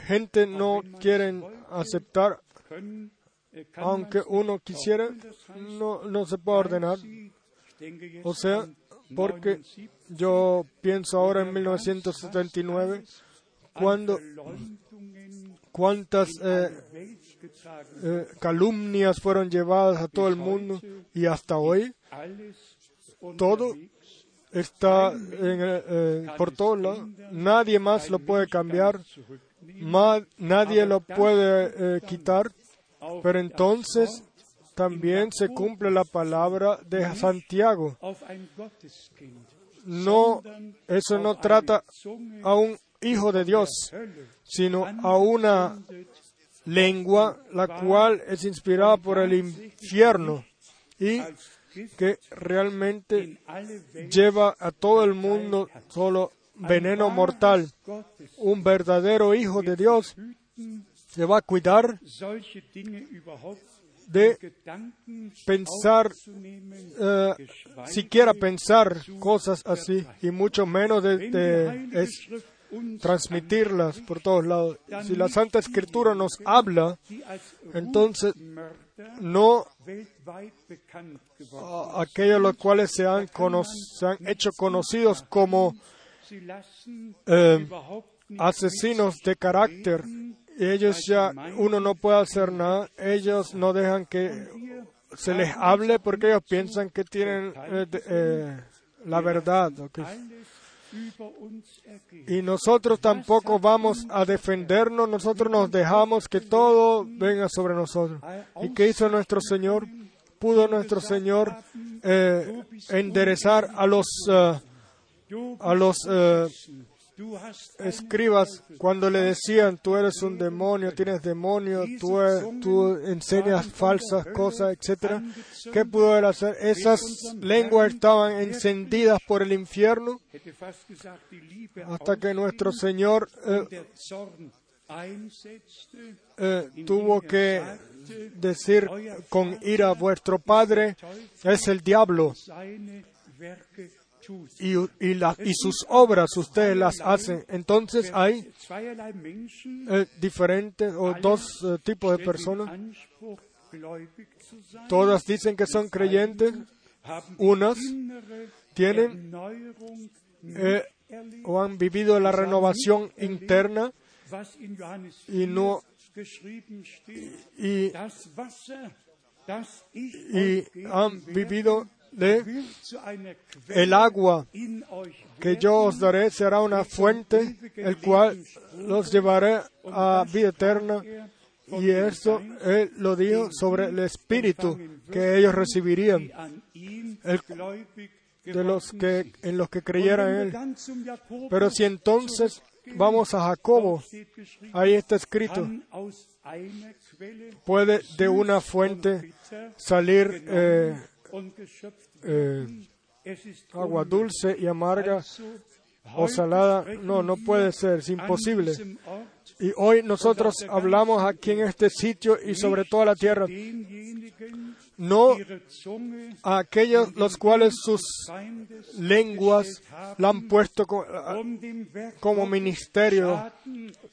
gente no quiere aceptar, aunque uno quisiera, no, se puede ordenar. O sea, porque yo pienso ahora en 1979, cuando cuántas eh, eh, calumnias fueron llevadas a todo el mundo y hasta hoy todo está eh, por todos lados. Nadie más lo puede cambiar, nadie lo puede quitar, pero entonces también se cumple la palabra de Santiago. No, eso no trata a un hijo de Dios, sino a una lengua la cual es inspirada por el infierno y que realmente lleva a todo el mundo solo veneno mortal. Un verdadero hijo de Dios se va a cuidar de pensar, eh, siquiera pensar cosas así, y mucho menos de, transmitirlas por todos lados. Si la Santa Escritura nos habla, entonces no aquellos los cuales se han, se han hecho conocidos como eh, asesinos de carácter ellos ya, uno no puede hacer nada, ellos no dejan que se les hable porque ellos piensan que tienen eh, eh, la verdad. Y nosotros tampoco vamos a defendernos, nosotros nos dejamos que todo venga sobre nosotros. ¿Y qué hizo nuestro Señor? Pudo nuestro Señor eh, enderezar a los, a los escribas cuando le decían tú eres un demonio, tienes demonio, tú, tú enseñas falsas cosas, etcétera. ¿Qué pudo él hacer? Esas lenguas estaban encendidas por el infierno hasta que nuestro Señor eh, eh, tuvo que decir con ira vuestro padre es el diablo y, y, sus obras ustedes las hacen. Entonces hay eh, diferentes o dos eh, tipos de personas. Todas dicen que son creyentes. Unas tienen eh, o han vivido la renovación interna y no y, y han vivido el agua que yo os daré será una fuente, el cual los llevaré a vida eterna. Y esto Él lo dijo sobre el Espíritu que ellos recibirían, de los que, en los que creyeran en Él. Pero si entonces vamos a Jacobo, ahí está escrito, puede de una fuente salir eh, eh, agua dulce y amarga o salada. No, no puede ser, es imposible. Y hoy nosotros hablamos aquí en este sitio y sobre toda la tierra, no a aquellos los cuales sus lenguas la han puesto como ministerio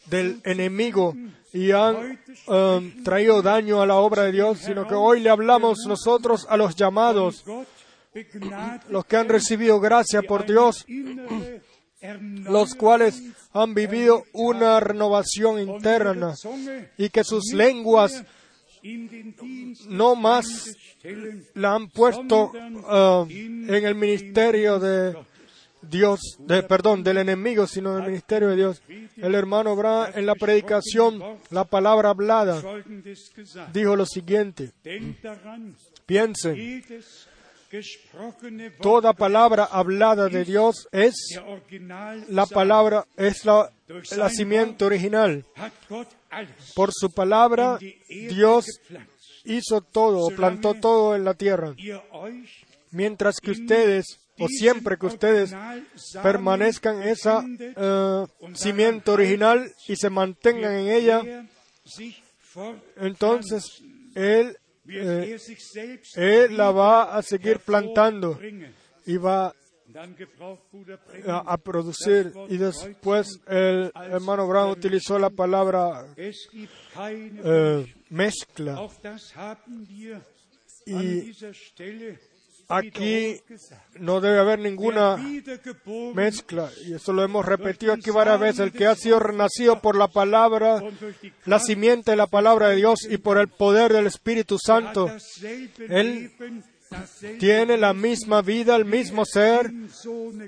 del enemigo y han um, traído daño a la obra de Dios, sino que hoy le hablamos nosotros a los llamados, los que han recibido gracia por Dios, los cuales han vivido una renovación interna y que sus lenguas no más la han puesto uh, en el ministerio de Dios, de, perdón, del enemigo, sino del ministerio de Dios. El hermano Abraham en la predicación, la palabra hablada, dijo lo siguiente. Piensen, toda palabra hablada de Dios es la palabra, es la, el original. Por su palabra, Dios hizo todo, plantó todo en la tierra. Mientras que ustedes, o siempre que ustedes permanezcan esa eh, cimiento original y se mantengan en ella, entonces Él, eh, er él la va a seguir plantando y va a, producir. Y después el hermano Brown utilizó la palabra eh, mezcla. Y aquí no debe haber ninguna mezcla. Y eso lo hemos repetido aquí varias veces. El que ha sido renacido por la palabra, la simiente de la palabra de Dios y por el poder del Espíritu Santo, Él tiene la misma vida, el mismo ser,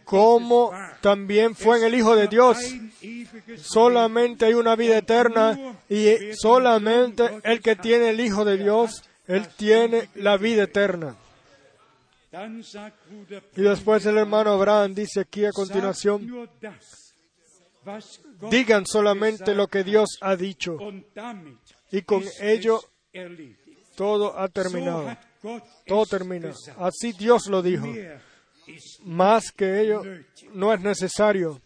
como también fue en el Hijo de Dios. Solamente hay una vida eterna y solamente el que tiene el Hijo de Dios, Él tiene la vida eterna. Y después el hermano Abraham dice aquí a continuación, digan solamente lo que Dios ha dicho y con ello todo ha terminado. Todo termina. Así Dios lo dijo. Más que ello no es necesario.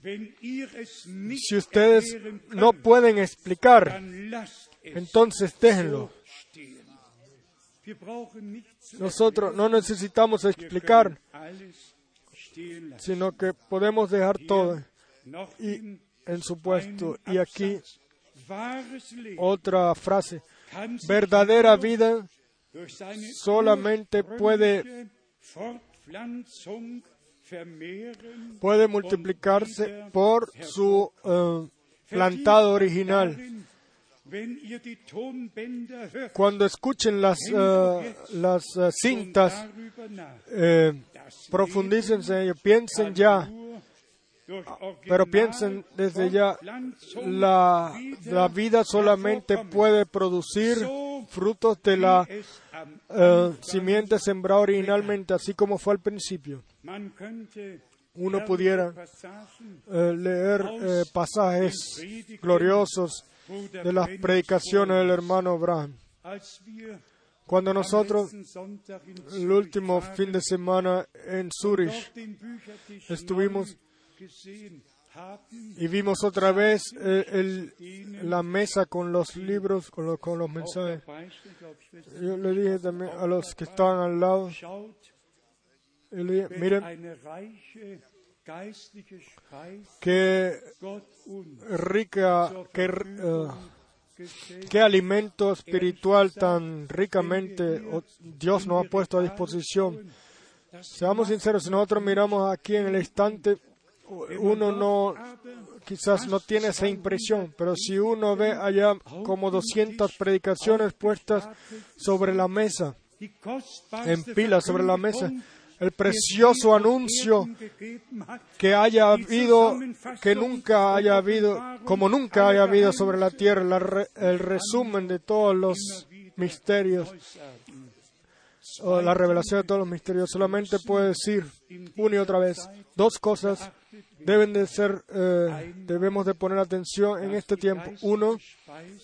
Si ustedes no pueden explicar, entonces déjenlo. Nosotros no necesitamos explicar, sino que podemos dejar todo en su puesto. Y aquí otra frase. Verdadera vida solamente puede, puede multiplicarse por su eh, plantado original. Cuando escuchen las, eh, las eh, cintas, eh, profundícense en ello, piensen ya, durch pero piensen desde ya, la, la vida solamente puede producir frutos de la Anfang simiente sembrada originalmente, así como fue al principio. Uno pudiera leer pasajes gloriosos de las predicaciones del hermano Abraham. Cuando nosotros, el último fin de semana en Zurich, estuvimos y vimos otra vez eh, la mesa con los libros, con los, mensajes, yo le dije también a los que estaban al lado, miren qué rica, qué, eh, qué alimento espiritual tan ricamente o- Dios nos ha puesto a disposición. Seamos sinceros, si nosotros miramos aquí en el instante, uno no, quizás no tiene esa impresión, pero si uno ve allá como 200 predicaciones puestas sobre la mesa, en pila sobre la mesa, el precioso anuncio que haya habido, que nunca haya habido, como nunca haya habido sobre la tierra, la re- el resumen de todos los misterios, o la revelación de todos los misterios. Solamente puede decir una y otra vez, dos cosas deben de ser, eh, debemos de poner atención en este tiempo. Uno,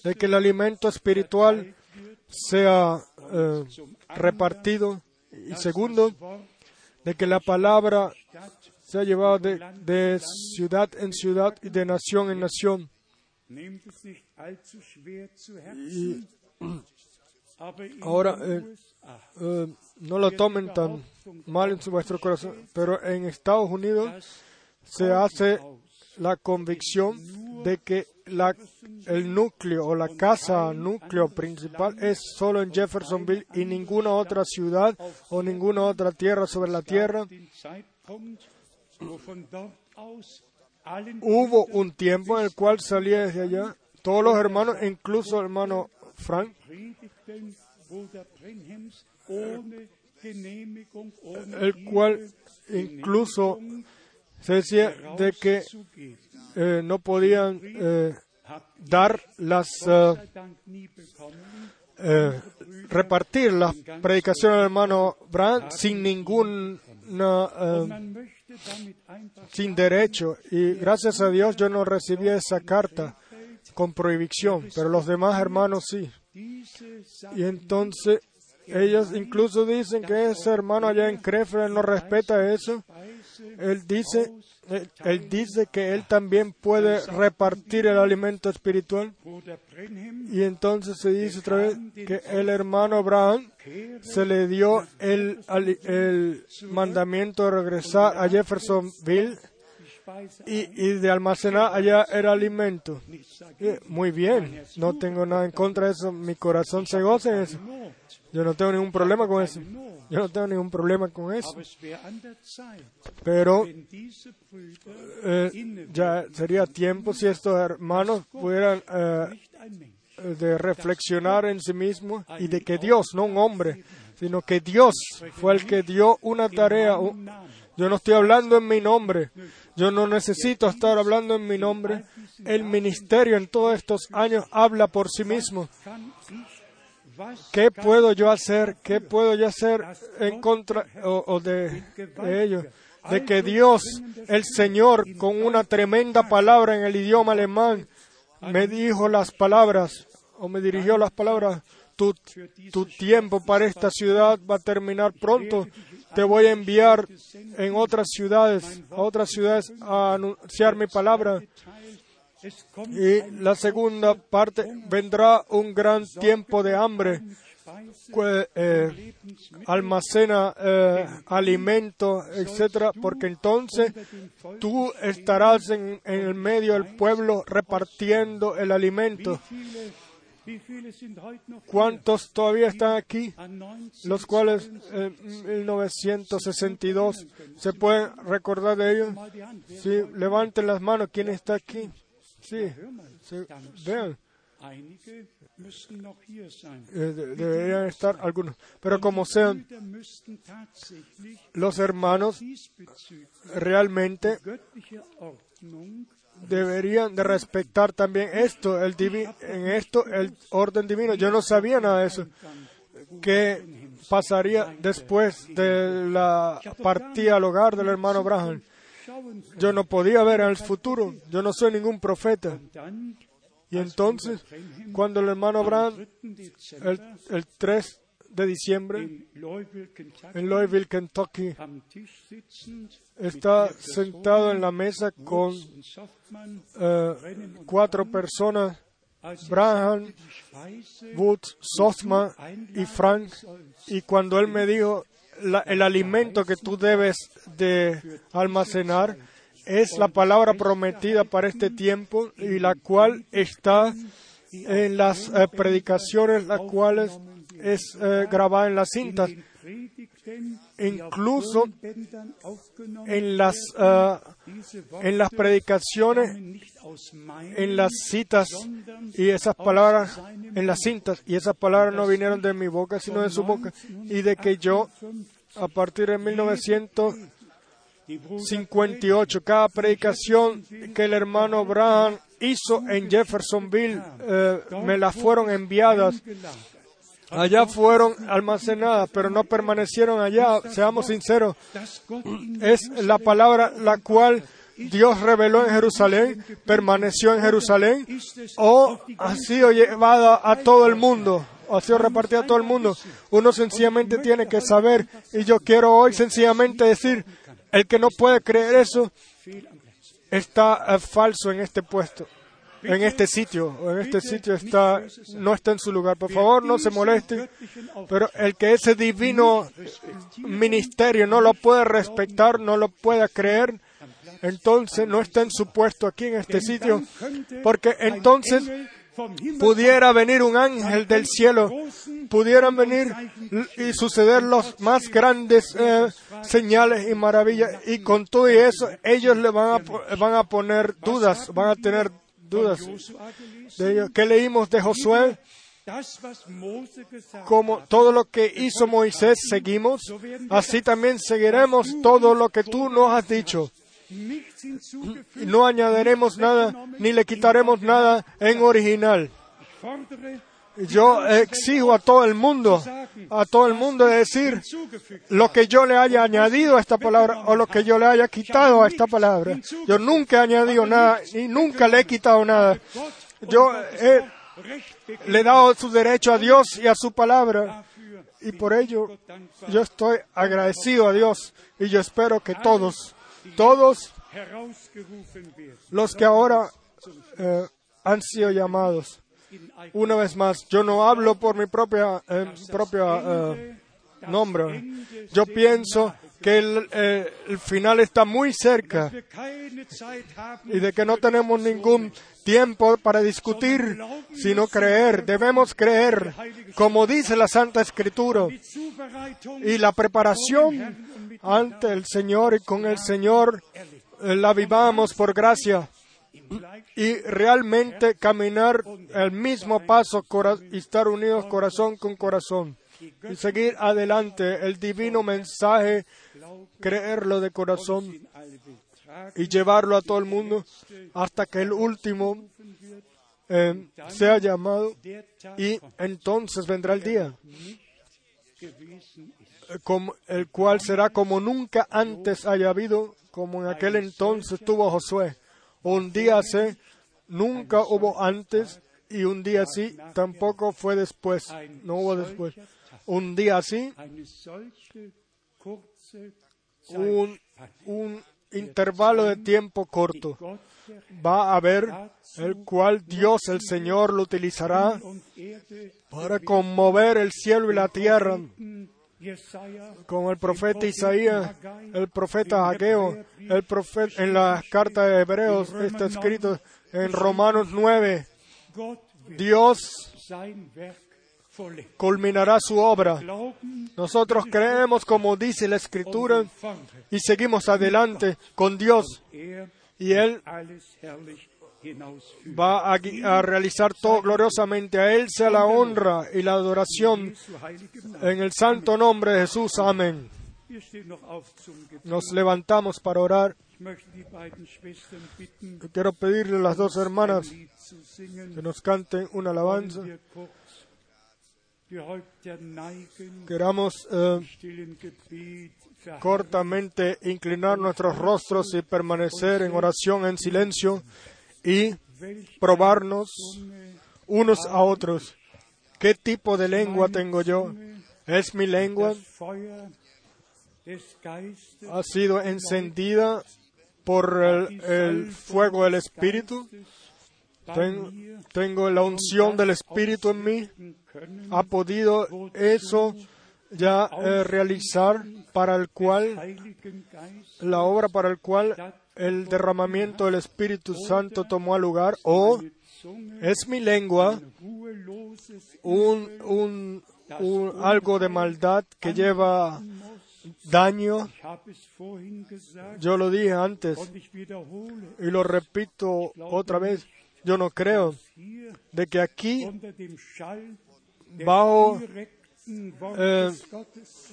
de que el alimento espiritual sea eh, repartido. Y segundo, de que la palabra sea llevada de, de ciudad en ciudad y de nación en nación. Ahora, eh, eh, no lo tomen tan mal en su vuestro corazón, pero en Estados Unidos se hace la convicción de que la, el núcleo o la casa núcleo principal es solo en Jeffersonville y ninguna otra ciudad o ninguna otra tierra sobre la tierra. Hubo un tiempo en el cual salía desde allá todos los hermanos, incluso el hermano Frank, el cual incluso se decía de que. Eh, no podían eh, dar las eh, repartir las predicaciones del hermano Brandt sin ningún sin derecho y gracias a Dios yo no recibí esa carta con prohibición pero los demás hermanos sí Y entonces ellos incluso dicen que ese hermano allá en Krefeld no respeta eso. Él dice, él, dice que él también puede repartir el alimento espiritual. Y entonces se dice otra vez que el hermano Abraham se le dio el, el mandamiento de regresar a Jeffersonville y, y de almacenar allá el alimento. Eh, Muy bien, no tengo nada en contra de eso, mi corazón se goza en eso. Yo no tengo ningún problema con eso. Yo no tengo ningún problema con eso. Aber es wäre an der Zeit, Pero eh, inne ya sería tiempo si estos hermanos pudieran eh, de reflexionar en sí mismos y de que Dios, no un hombre, sino que Dios fue el que dio una tarea. Yo no estoy hablando en mi nombre. Yo no necesito estar hablando en mi nombre. El ministerio en todos estos años habla por sí mismo. ¿Qué puedo yo hacer? ¿Qué puedo yo hacer en contra de ellos? De que Dios, el Señor, con una tremenda palabra en el idioma alemán, me dijo las palabras, o me dirigió las palabras, tu, tu tiempo para esta ciudad va a terminar pronto. Te voy a enviar en otras ciudades, a otras ciudades a anunciar mi palabra. Y la segunda parte vendrá un gran tiempo de hambre. Eh, almacena eh, alimento, etcétera, porque entonces tú estarás en, en el medio del pueblo repartiendo el alimento. ¿Cuántos todavía están aquí? An 19 Los cuales en 1962 se pueden recordar de ellos. Sí, levanten las manos. ¿Quién está aquí? Sí, vean. eh, de- deberían estar algunos. Pero como sean, los hermanos realmente deberían de respetar también esto, el divi- en esto el orden divino. Yo no sabía nada de eso. ¿Qué pasaría después de la partida al hogar del hermano Abraham? Yo no podía ver el futuro. Yo no soy ningún profeta. Y entonces, cuando el hermano Abraham, 3. Dezember el, el 3 de diciembre, en Louisville, Kentucky, está sentado en la mesa con eh, cuatro personas, er Braham, Woods, Softman y Frank. Y cuando él me dijo, la- el alimento que tú debes de almacenar es la palabra prometida para este tiempo y la cual está en las eh, predicaciones, las cuales es eh, grabada en las cintas, incluso en las, diese en las predicaciones, en las citas y esas palabras en las cintas y esas palabras no vinieron de mi boca sino de su boca y de que yo a partir de 1958 die Bruder cada predicación que el hermano Braham hizo en Jeffersonville eh, me las fueron enviadas. Allá fueron almacenadas pero no permanecieron allá seamos sinceros es la palabra la cual Dios reveló en Jerusalén, permaneció en Jerusalén, o ha sido llevada a todo el mundo, o ha sido repartida a todo el mundo. Uno sencillamente tiene que saber, y yo quiero hoy sencillamente decir, el que no puede creer eso está eh, falso en este puesto, en este sitio, en este sitio está, no está en su lugar. Por favor, no se moleste. Pero el que ese divino ministerio no lo puede respetar, no lo pueda creer, entonces no está en su puesto aquí en este sitio, porque entonces pudiera venir un ángel del cielo, pudieran venir y suceder los más grandes eh, señales y maravillas, y con todo eso ellos le van a, van a poner dudas, van a tener dudas de. ¿Qué leímos de Josué? como todo lo que hizo Moisés seguimos, así también seguiremos todo lo que tú nos has dicho. No añadiremos nada, ni le quitaremos nada en original. Yo exijo a todo el mundo, a todo el mundo de decir lo que yo le haya añadido a esta palabra o lo que yo le haya quitado a esta palabra. Yo nunca he añadido nada y nunca le he quitado nada. Yo he le he dado su derecho a Dios y a su palabra. Y por ello yo estoy agradecido a Dios y yo espero que todos, todos los que ahora eh, han sido llamados, una vez más, yo no hablo por mi propia, eh, eh, nombre. Yo pienso que eh, el, final está muy cerca y de que no tenemos ningún tiempo para discutir, sino creer. Debemos creer, como dice la Santa Escritura, y la preparación ante el Señor y con el Señor la vivamos por gracia y realmente caminar el mismo paso y estar unidos corazón con corazón y seguir adelante el divino mensaje, creerlo de corazón y llevarlo a todo el mundo hasta que el último eh, sea llamado y entonces vendrá el día como, el cual será como nunca antes haya habido, como en aquel entonces tuvo Josué. Un día así, nunca hubo antes y un día así tampoco fue después, no hubo después. Un día así, un, un intervalo de tiempo corto va a haber, el cual Dios el Señor lo utilizará para conmover el cielo y la tierra, como el profeta Isaías, el profeta Ageo, el profeta, en la carta de Hebreos está escrito en Romanos 9, Dios culminará su obra. Nosotros creemos como dice la Escritura y seguimos adelante con Dios. Y Él va a, realizar todo gloriosamente. A Él sea la honra y la adoración en el santo nombre de Jesús. Amén. Nos levantamos para orar. Quiero pedirle a las dos hermanas que nos canten una alabanza. Queramos eh, cortamente inclinar nuestros rostros y permanecer en oración en silencio y probarnos unos a otros. ¿Qué tipo de lengua tengo yo? ¿Es mi lengua? ¿Ha sido encendida por el, fuego del Espíritu? tengo la unción del Espíritu en mí. ¿Ha podido eso ya eh, realizar para el cual la obra para el cual el derramamiento del Espíritu Santo tomó lugar o es mi lengua un, algo de maldad que lleva daño. Yo lo dije antes y lo repito otra vez. Yo no creo de que aquí, bajo eh,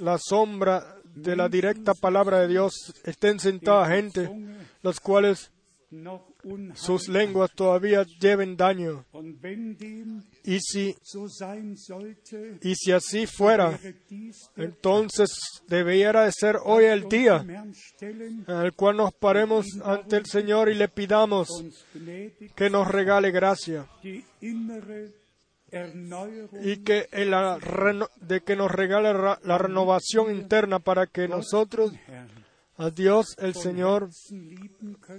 la sombra de la directa palabra de Dios, estén sentadas gente, los cuales sus lenguas todavía lleven daño. Y si, y si así fuera, entonces debiera de ser hoy el día en el cual nos paremos ante el Señor y le pidamos que nos regale gracia y que la de que nos regale la renovación interna para que nosotros a Dios el Señor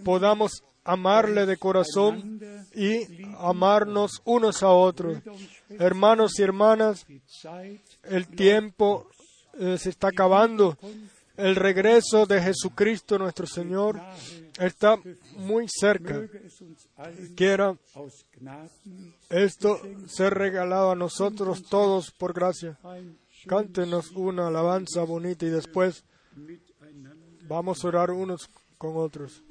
podamos amarle de corazón y amarnos unos a otros. Hermanos y hermanas, el tiempo eh, se está acabando. El regreso de Jesucristo nuestro Señor está muy cerca. Quiera esto ser regalado a nosotros todos por gracia. Cántenos una alabanza bonita y después vamos a orar unos con otros.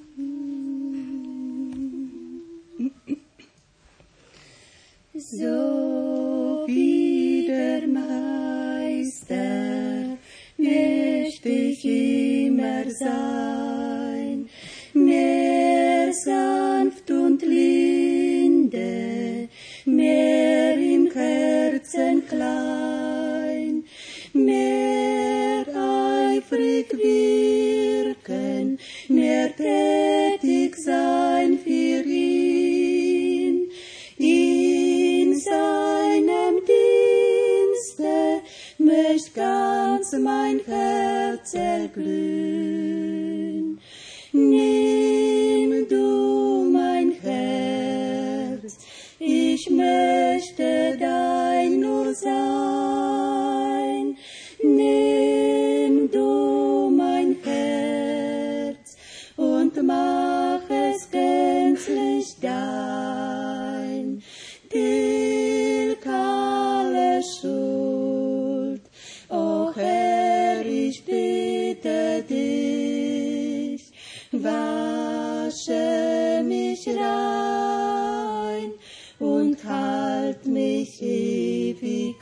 Mächtig immer sein, mehr sanft und linde, mehr im Herzen klein, mehr eifrig wirken, mehr tätig sein möcht ganz mein Herz erglühen. Nimm du mein Herz, ich möchte dein nur sein. Nimm du mein Herz und mach es gänzlich dein. Rein und halt mich ewiglich.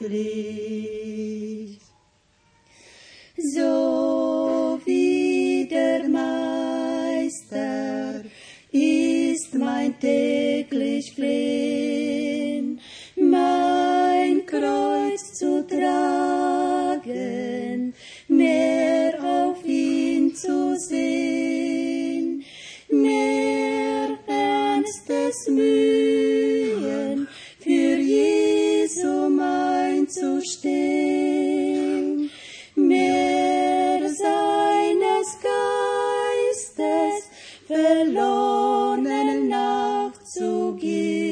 So wie der Meister ist mein täglich Flehen, mein Kreuz zu tragen, mehr auf ihn zu sehen, mühen, für Jesu mein zu stehen. mir seines Geistes verlorenen nachzugehen.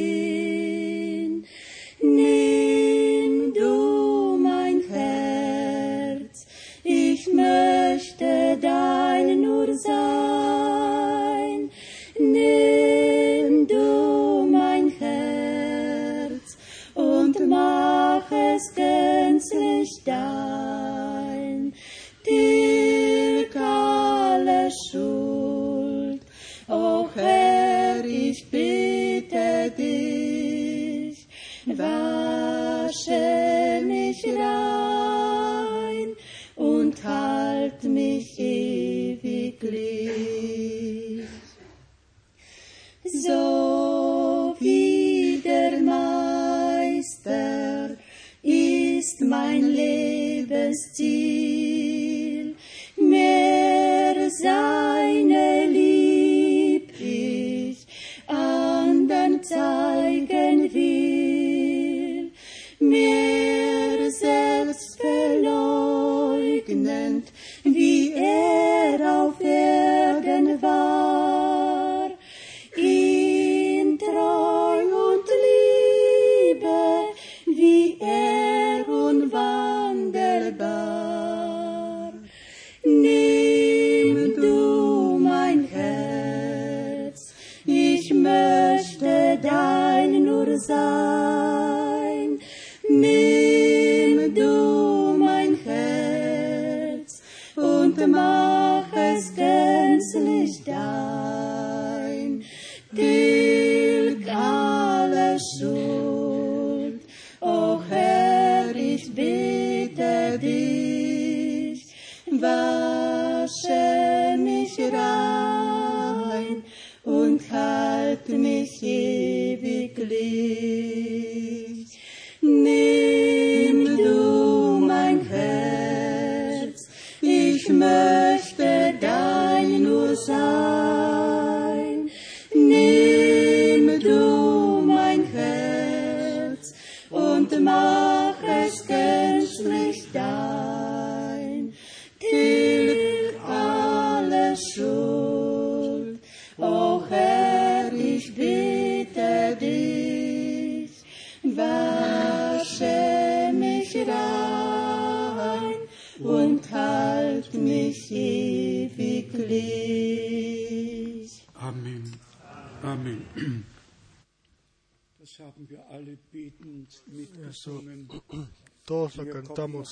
So wie Meister ist mein Lebensziel, mehr seine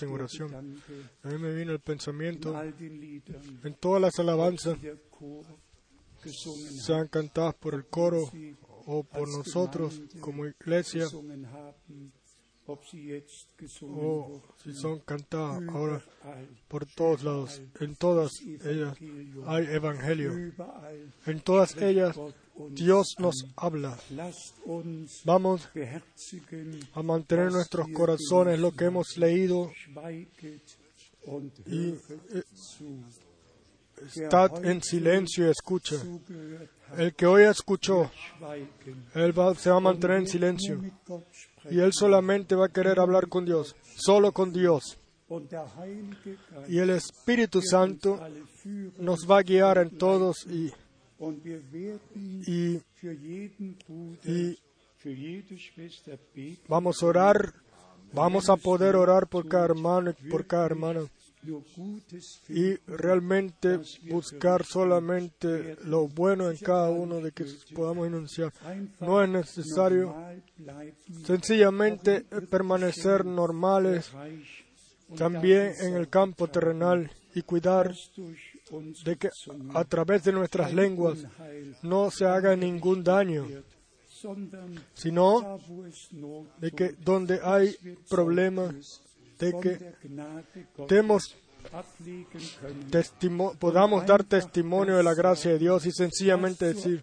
en oración. A mí me vino el pensamiento, en todas las alabanzas, sean cantadas por el coro o por nosotros como iglesia, o si son cantadas ahora por todos lados. En todas ellas hay evangelio. En todas ellas Dios nos habla. Vamos a mantener en nuestros corazones lo que hemos leído y eh, estad en silencio y escucha. El que hoy escuchó, él va- se va a mantener en silencio y él solamente va a querer hablar con Dios, solo con Dios. Y el Espíritu Santo nos va a guiar en todos y, y, y vamos a orar, vamos a poder orar por cada hermano y por cada hermana y realmente buscar solamente lo bueno en cada uno de que podamos enunciar. No es necesario sencillamente permanecer normales también en el campo terrenal y cuidar de que a través de nuestras lenguas no se haga ningún daño, sino de que donde hay problemas, de que demos testimo- podamos dar testimonio de la gracia de Dios y sencillamente decir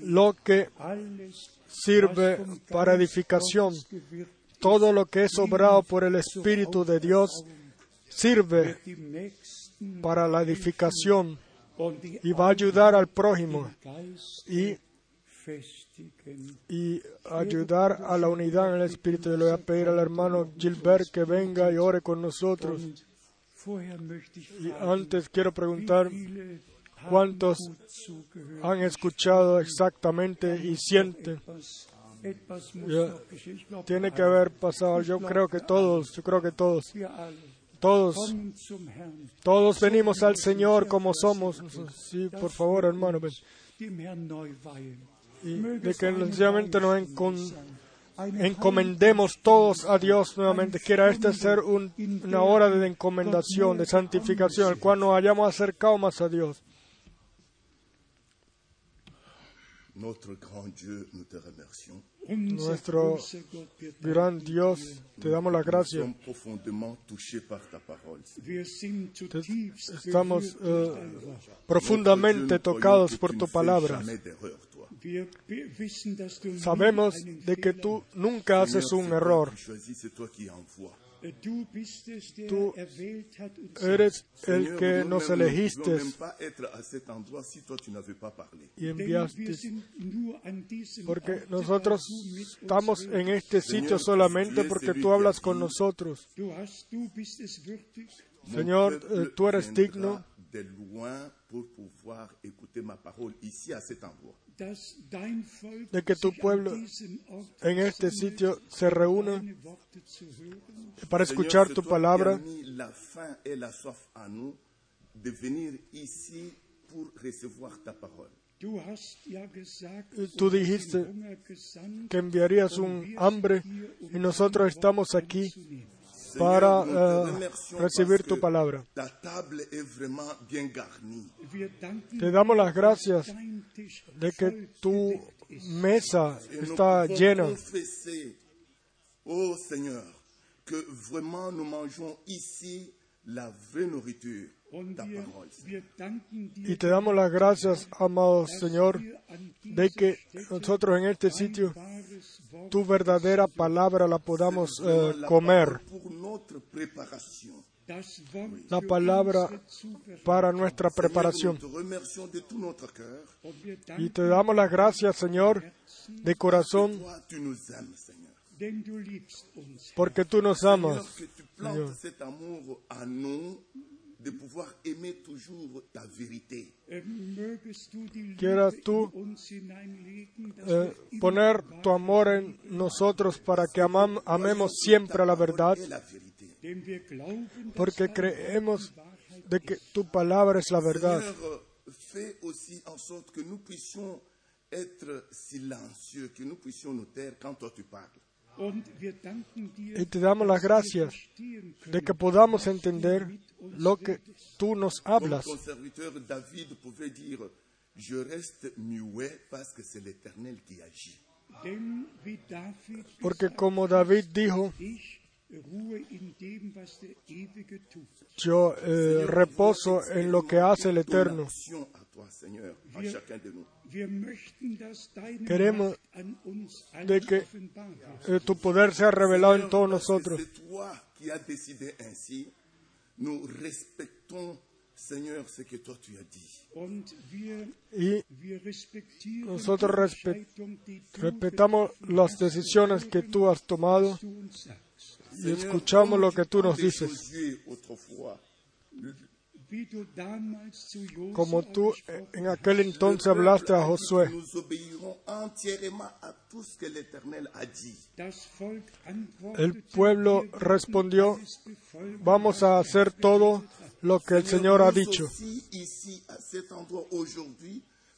lo que sirve para edificación, todo lo que es obrado por el Espíritu de Dios sirve para la edificación y va a ayudar al prójimo y. y ayudar a la unidad en el Espíritu. Le voy a pedir al hermano Gilbert que venga y ore con nosotros. Y antes quiero preguntar cuántos han escuchado exactamente y sienten. Glaube, Tiene que haber pasado, yo creo que todos, yo creo que todos, todos, todos venimos al Señor como somos. Sí, por favor, hermano, ven. Y de que sencillamente nos encomendemos todos a Dios nuevamente. Quiera este ser un- una hora de encomendación, de santificación, al cual nos hayamos acercado más a Dios. Nuestro Gran Dios, te damos las gracias. Estamos eh, profundamente tocados por tu palabra. Sabemos de que tú nunca haces un error. der Tú Eres el Seigneur, que nos elegiste. y enviaste. Porque nosotros estamos en este sitio solamente porque tú hablas con nosotros. Señor, eh, tú eres digno. de loin pour pouvoir écouter ma parole ici à cet endroit. De que tu pueblo en este sitio se hören. para escuchar tu palabra. Tú dijiste que enviarías un hambre hier, um y nosotros estamos aquí. Para Seigneur, nous te remercions recibir tu que palabra. Ta table est vraiment bien garnie. Wir danken Te damos las gracias de que tu mesa está llena ô Seigneur, que vraiment nous mangeons ici la vraie nourriture, Y te damos las gracias, amado Señor, de que nosotros en este sitio tu verdadera palabra la podamos eh, comer. La palabra para nuestra preparación. wir Y te damos las gracias, Señor, de corazón, porque tú nos amas. que de pouvoir aimer toujours ta vérité. Ähm, Quieras tú, Eh, poner tu amor en nosotros para que amam- amemos siempre a la verdad, porque creemos de que tu palabra es la verdad. Fais aussi en sorte que nous puissions être silencieux, que nous puissions nous taire quand toi tu parles. Y te damos las gracias de que podamos entender lo que tú nos hablas. Porque como David dijo, yo eh, reposo en lo que hace el Eterno. Queremos de que eh, tu poder sea revelado en todos nosotros. Y Nosotros die respe- Entscheidung, die du respetamos las decisiones que tú has tomado. Y escuchamos comme lo que tú nos dices. Como tú en aquel entonces hablaste a Josué, Nous obéirons entièrement à tout ce que l'Éternel a dit. Das Volk antwortete, el pueblo respondió, vamos a hacer todo lo que el Señor ha dicho.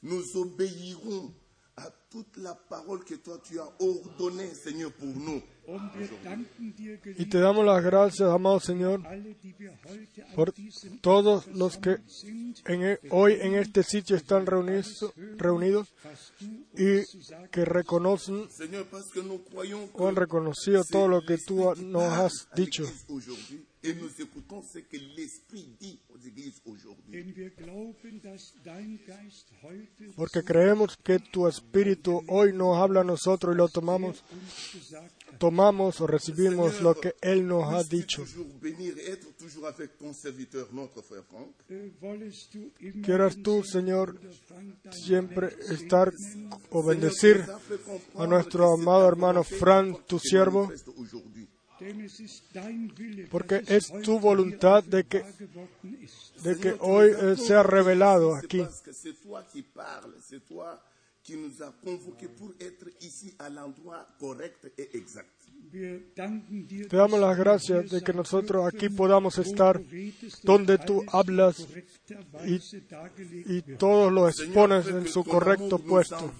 nous obéirons à toute la parole que toi tu as ordonnée, Seigneur, pour nous. Y te damos las gracias, amado Señor, por todos los que en e- hoy en este sitio están reunidos, reunidos y que reconocen o han reconocido todo lo que tú nos has dicho. Et nous écoutons ce que l'Esprit dit aux églises aujourd'hui. Porque creemos que tu Espíritu hoy nos habla a nosotros y lo tomamos, tomamos o recibimos lo que Él nos ha dicho. Äh, Quieras tú, Señor, siempre estar o bendecir a nuestro amado hermano Frank, tu siervo, porque es tu voluntad de que, de que hoy eh, sea revelado aquí. Qui nous as convoqués pour être ici à l'endroit correct et exact. Te damos las gracias de que nosotros aquí podamos estar donde tú hablas y, y todos lo expones en su correcto puesto.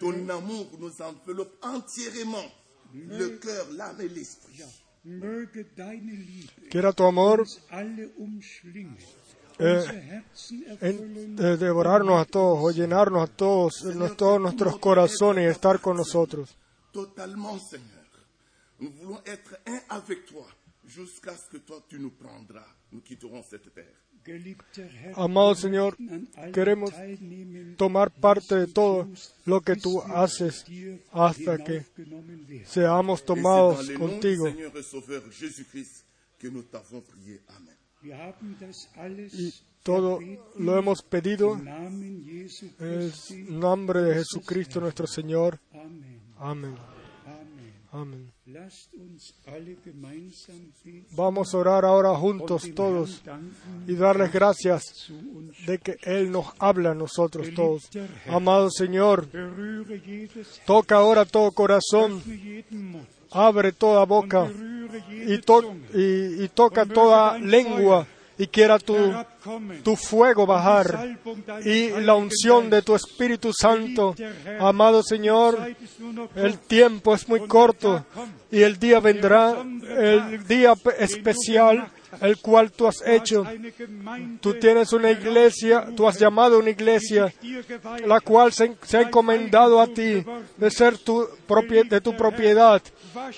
Ton amour nous enveloppe entièrement. Le cœur, l'âme et l'esprit. Quiera tu amor eh, en- eh, devorarnos a todos o llenarnos a todos, en todos nuestros corazones y estar con nosotros. Totalement, Seigneur. Nous voulons être un avec toi jusqu'à ce que toi tu nous prendras. Nous quitterons cette terre. Amado Señor, queremos tomar parte de todo lo que tú haces hasta que seamos tomados contigo. Y todo lo hemos pedido en el nombre de Jesucristo nuestro Señor. Amén. Amén. Vamos a orar ahora juntos todos y darles gracias de que Él nos habla a nosotros todos. Amado Señor, toca ahora todo corazón, abre toda boca to- y- y toca toda lengua y quiera tu, tu fuego bajar y la unción de tu Espíritu Santo. Amado Señor, el tiempo es muy corto y el día vendrá, el día pe- especial, el cual tú has hecho. Tú tienes una iglesia, tú has llamado una iglesia, la cual se, ha encomendado a ti de ser tu de tu propiedad.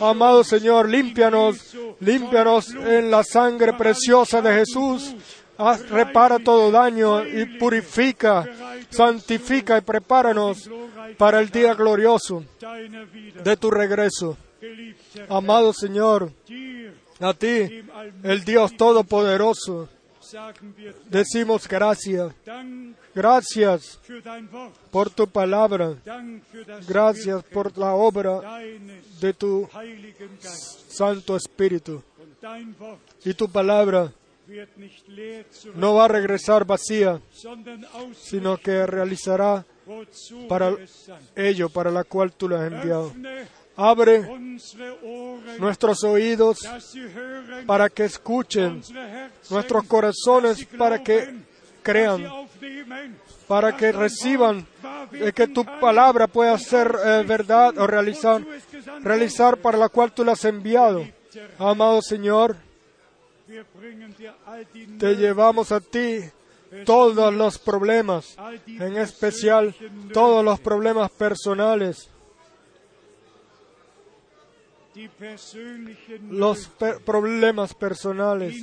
Amado Señor, límpianos, límpianos en la sangre preciosa de Jesús. Haz- repara todo daño y purifica, santifica y prepáranos para el día glorioso de tu regreso. Amado Señor, a ti, el Dios Todopoderoso, decimos gracias. Gracias por tu palabra. Gracias por la obra de tu. Santo Espíritu. Y tu palabra no va a regresar vacía, sino que realizará para ello para la cual tú lo has enviado. Abre nuestros oídos para que escuchen, nuestros corazones para que crean, para que reciban, eh, que tu palabra pueda ser eh, verdad o realizar, realizar para la cual tú lo has enviado. Amado Señor, te llevamos a ti todos los problemas, en especial todos los problemas personales, los problemas personales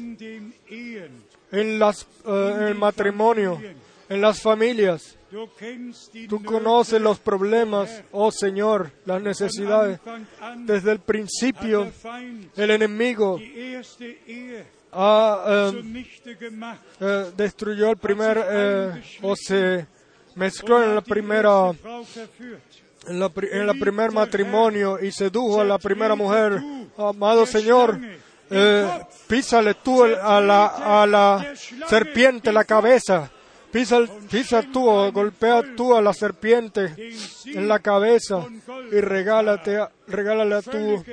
en, las, eh, en el matrimonio, en las familias. Tú conoces los problemas, oh Señor, las necesidades. Desde el principio, el enemigo ha, gemacht eh, destruyó el primer, eh, o se mezcló en la primera. En la, en la primer matrimonio y sedujo a la primera mujer. Amado Señor, eh, písale tú el- a la, a la serpiente la cabeza. Pisa, pisa tú o golpea tú a la serpiente en la cabeza y regálate, regálale a tu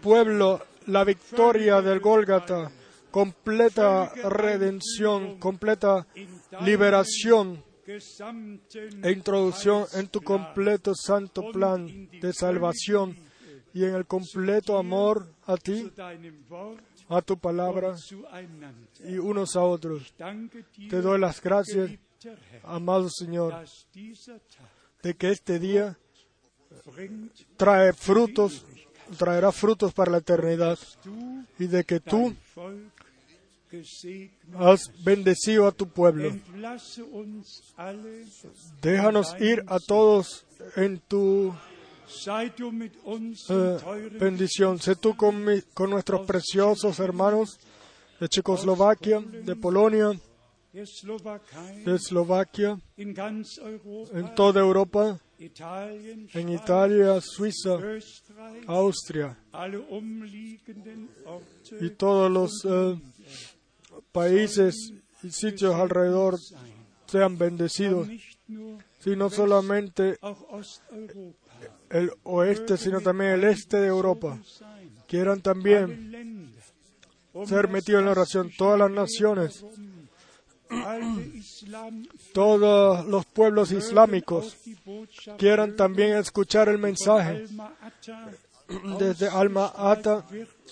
pueblo la victoria del Gólgata, completa redención, completa liberación e introducción en tu completo santo plan de salvación y en el completo amor a ti, a tu palabra y unos a otros. Te doy las gracias, amado Señor, de que este día trae frutos, traerá frutos para la eternidad y de que tú. Has bendecido a tu pueblo. Déjanos ir a todos en tu eh, bendición. Sé tú con, mi- con nuestros preciosos hermanos de Checoslovaquia, de Polonia, de Eslovaquia, en toda Europa, en Italia, Suiza, Austria y todos los eh, países y sitios alrededor sean bendecidos, sino solamente el oeste, sino también el este de Europa. Quieran también ser metidos en la oración, todas las naciones, todos los pueblos islámicos quieran también escuchar el mensaje desde Alma Ata,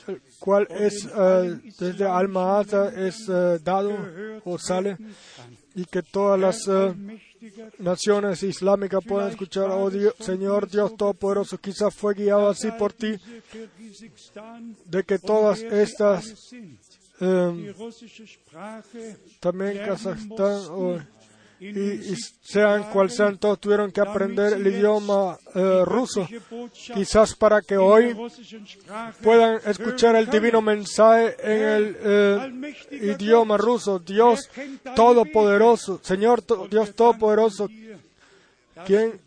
el cual es eh, desde Alma Ata es eh, dado o sale y que todas las mächtiger naciones islámicas puedan escuchar, oh Dios, Señor Dios Todopoderoso, quizás fue guiado así por ti, de que todas estas, también Kazajstán o- y, sean cual sean, todos tuvieron que aprender el idioma eh, ruso, quizás para que hoy puedan escuchar el divino mensaje en el eh, idioma ruso. Dios Todopoderoso, Señor Dios Todopoderoso, quien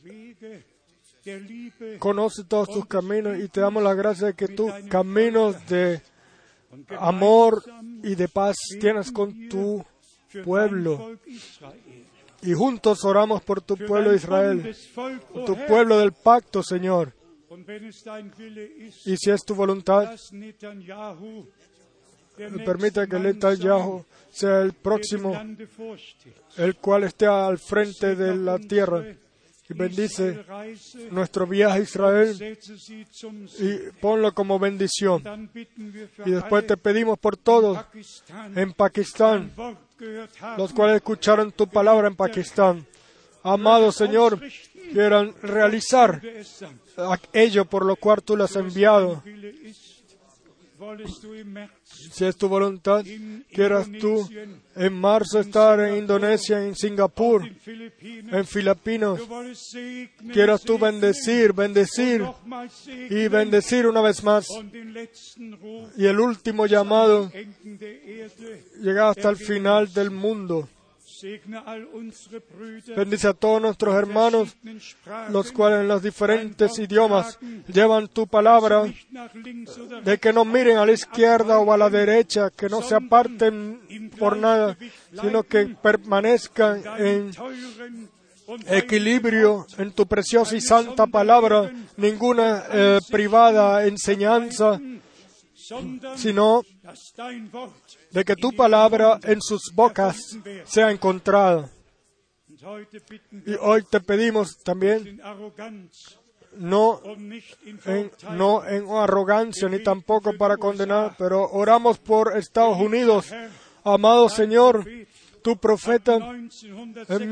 conoce todos tus caminos y te damos la gracia de que tus caminos de amor y de paz tienes con tu pueblo. Y juntos oramos por tu pueblo Israel, por tu pueblo del pacto, Señor. Y si es tu voluntad, permita que Netanyahu sea el próximo, el cual esté al frente de la tierra. Y bendice nuestro viaje a Israel y ponlo como bendición. Y después te pedimos por todos en Pakistán, los cuales escucharon tu palabra en Pakistán. Amado Señor, quieran realizar aquello por lo cual tú las has enviado. Si es tu voluntad, quieras tú en marzo estar en Indonesia, en Singapur, en Filipinos. Quieras tú bendecir, bendecir y bendecir una vez más. Y el último llamado llega hasta el final del mundo. Bendice a todos nuestros hermanos, los cuales en los diferentes idiomas llevan tu palabra, de que no miren a la izquierda o a la derecha, que no se aparten por nada, sino que permanezcan en equilibrio en tu preciosa y santa palabra, ninguna eh, privada enseñanza, sino de que tu palabra en sus bocas sea encontrada. Y hoy te pedimos también, no en, no en arrogancia ni tampoco para condenar, pero oramos por Estados Unidos. Amado Señor, tu profeta en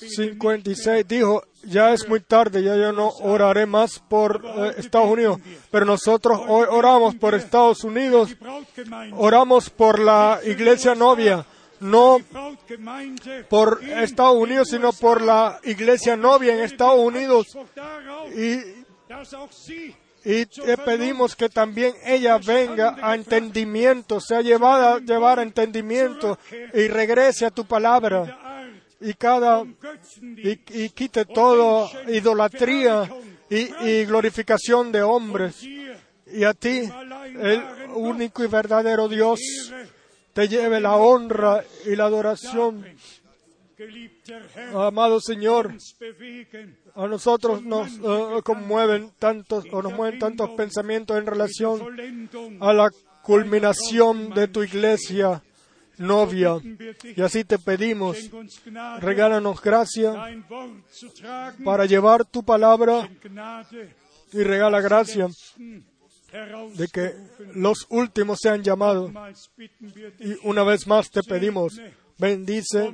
1956 dijo, ya es muy tarde, ya yo no oraré más por eh, Estados Unidos, pero nosotros hoy oramos por Estados Unidos, oramos por la iglesia novia, no por Estados Unidos, sino por la iglesia novia en Estados Unidos. Y, y te pedimos que también ella venga a entendimiento, sea llevada llevar a entendimiento y regrese a tu palabra y cada y, quite toda idolatría y, glorificación de hombres. Y a ti, el único y verdadero Dios, te lleve la honra y la adoración. Amado Señor, a nosotros nos eh, conmueven tantos o nos mueven tantos pensamientos en relación a la culminación de tu iglesia novia. Y así te pedimos, regálanos gracia para llevar tu palabra y regala gracia de que los últimos sean llamados. Y una vez más te pedimos, bendice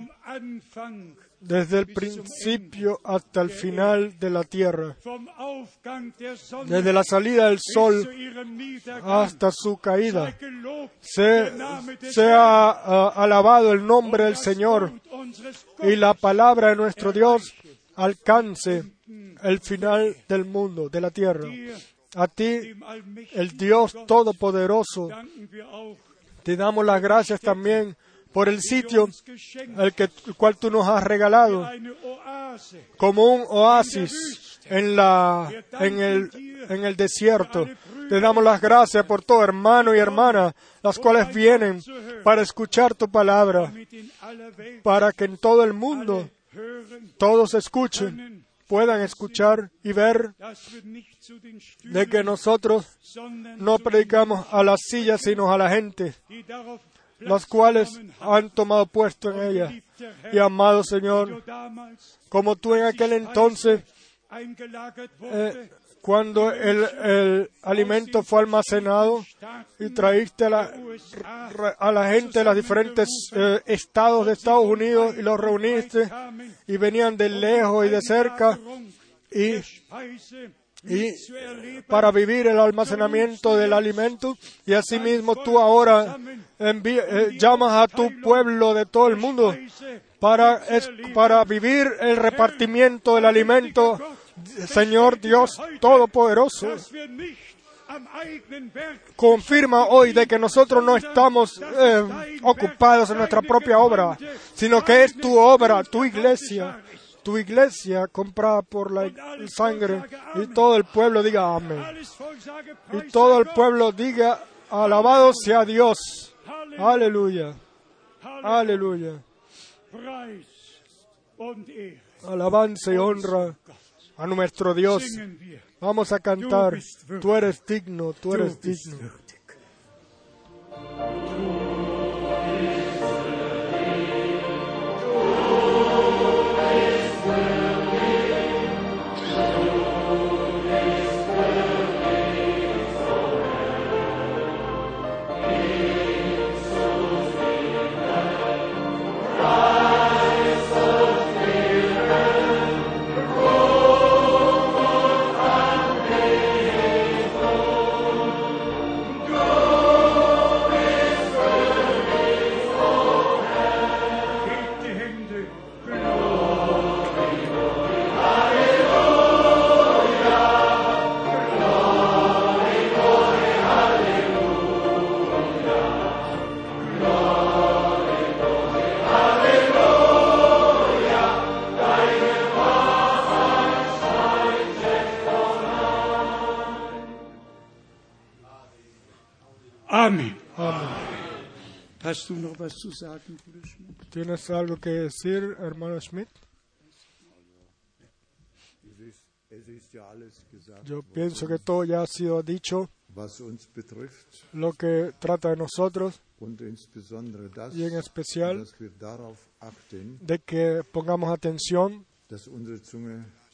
desde el principio hasta el final de la tierra, desde la salida del sol hasta su caída. Se- sea alabado el nombre del Señor y la palabra de nuestro Dios alcance el final del mundo, de la tierra. A ti, el Dios Todopoderoso, te damos las gracias también por el sitio el, que, el cual tú nos has regalado como un oasis en, la, en, el, en el desierto. Te damos las gracias por todo hermano y hermana, las cuales vienen para escuchar tu palabra, para que en todo el mundo todos escuchen, puedan escuchar y ver de que nosotros no predicamos a las sillas, sino a la gente, Platz cuales han tomado puesto en ella. Y amado Señor, como tú en aquel entonces, eh, cuando el, el alimento fue almacenado y traíste a la, a la gente de los diferentes eh, estados de Estados Unidos y los reuniste y venían de lejos y de cerca y, y para vivir el almacenamiento del alimento y asimismo tú ahora eh, llamas a tu pueblo de todo el mundo para, para vivir el repartimiento del alimento, Señor Dios Todopoderoso. Confirma hoy de que nosotros no estamos eh, ocupados en nuestra propia obra, sino que es tu obra, tu iglesia, tu iglesia comprada por la sangre. Y todo el pueblo diga amén. Y todo el pueblo diga, alabado sea Dios. Aleluya, aleluya. Alabanza y honra a nuestro Dios. Vamos a cantar. Tú eres digno, tú eres digno. ¿Tienes algo que decir, hermano Schmidt? Yo pienso que todo ya ha sido dicho, lo que trata de nosotros y en especial de que pongamos atención,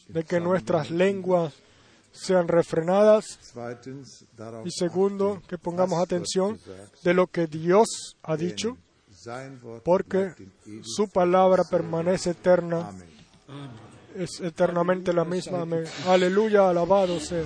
de que nuestras lenguas sean refrenadas. Y segundo, que pongamos atención de lo que Dios ha dicho, porque su palabra permanece eterna, es eternamente la misma. Amén. Aleluya, alabado sea.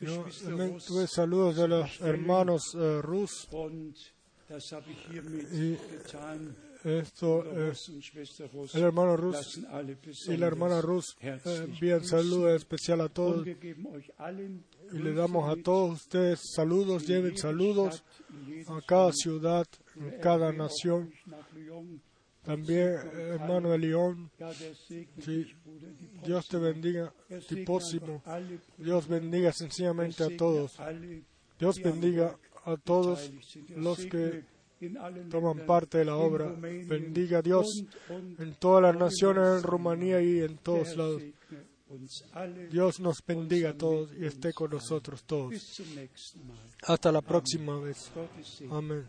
Yo también tuve saludos de los hermanos eh, Rus Y- esto eh, el hermano Rus y la hermana Rus eh, envían grüßen. saludos especial a todos. y le damos a todos ustedes saludos, lleven saludos a cada ciudad, Der cada nación. También hermano de León, Sí. Dios te bendiga, Tipósimo. Dios bendiga sencillamente a todos. Dios bendiga a todos los que toman parte de la obra. Bendiga a Dios en todas las naciones, en Rumanía y en todos lados. Dios nos bendiga a todos y esté con nosotros todos. Hasta la próxima vez. Amén.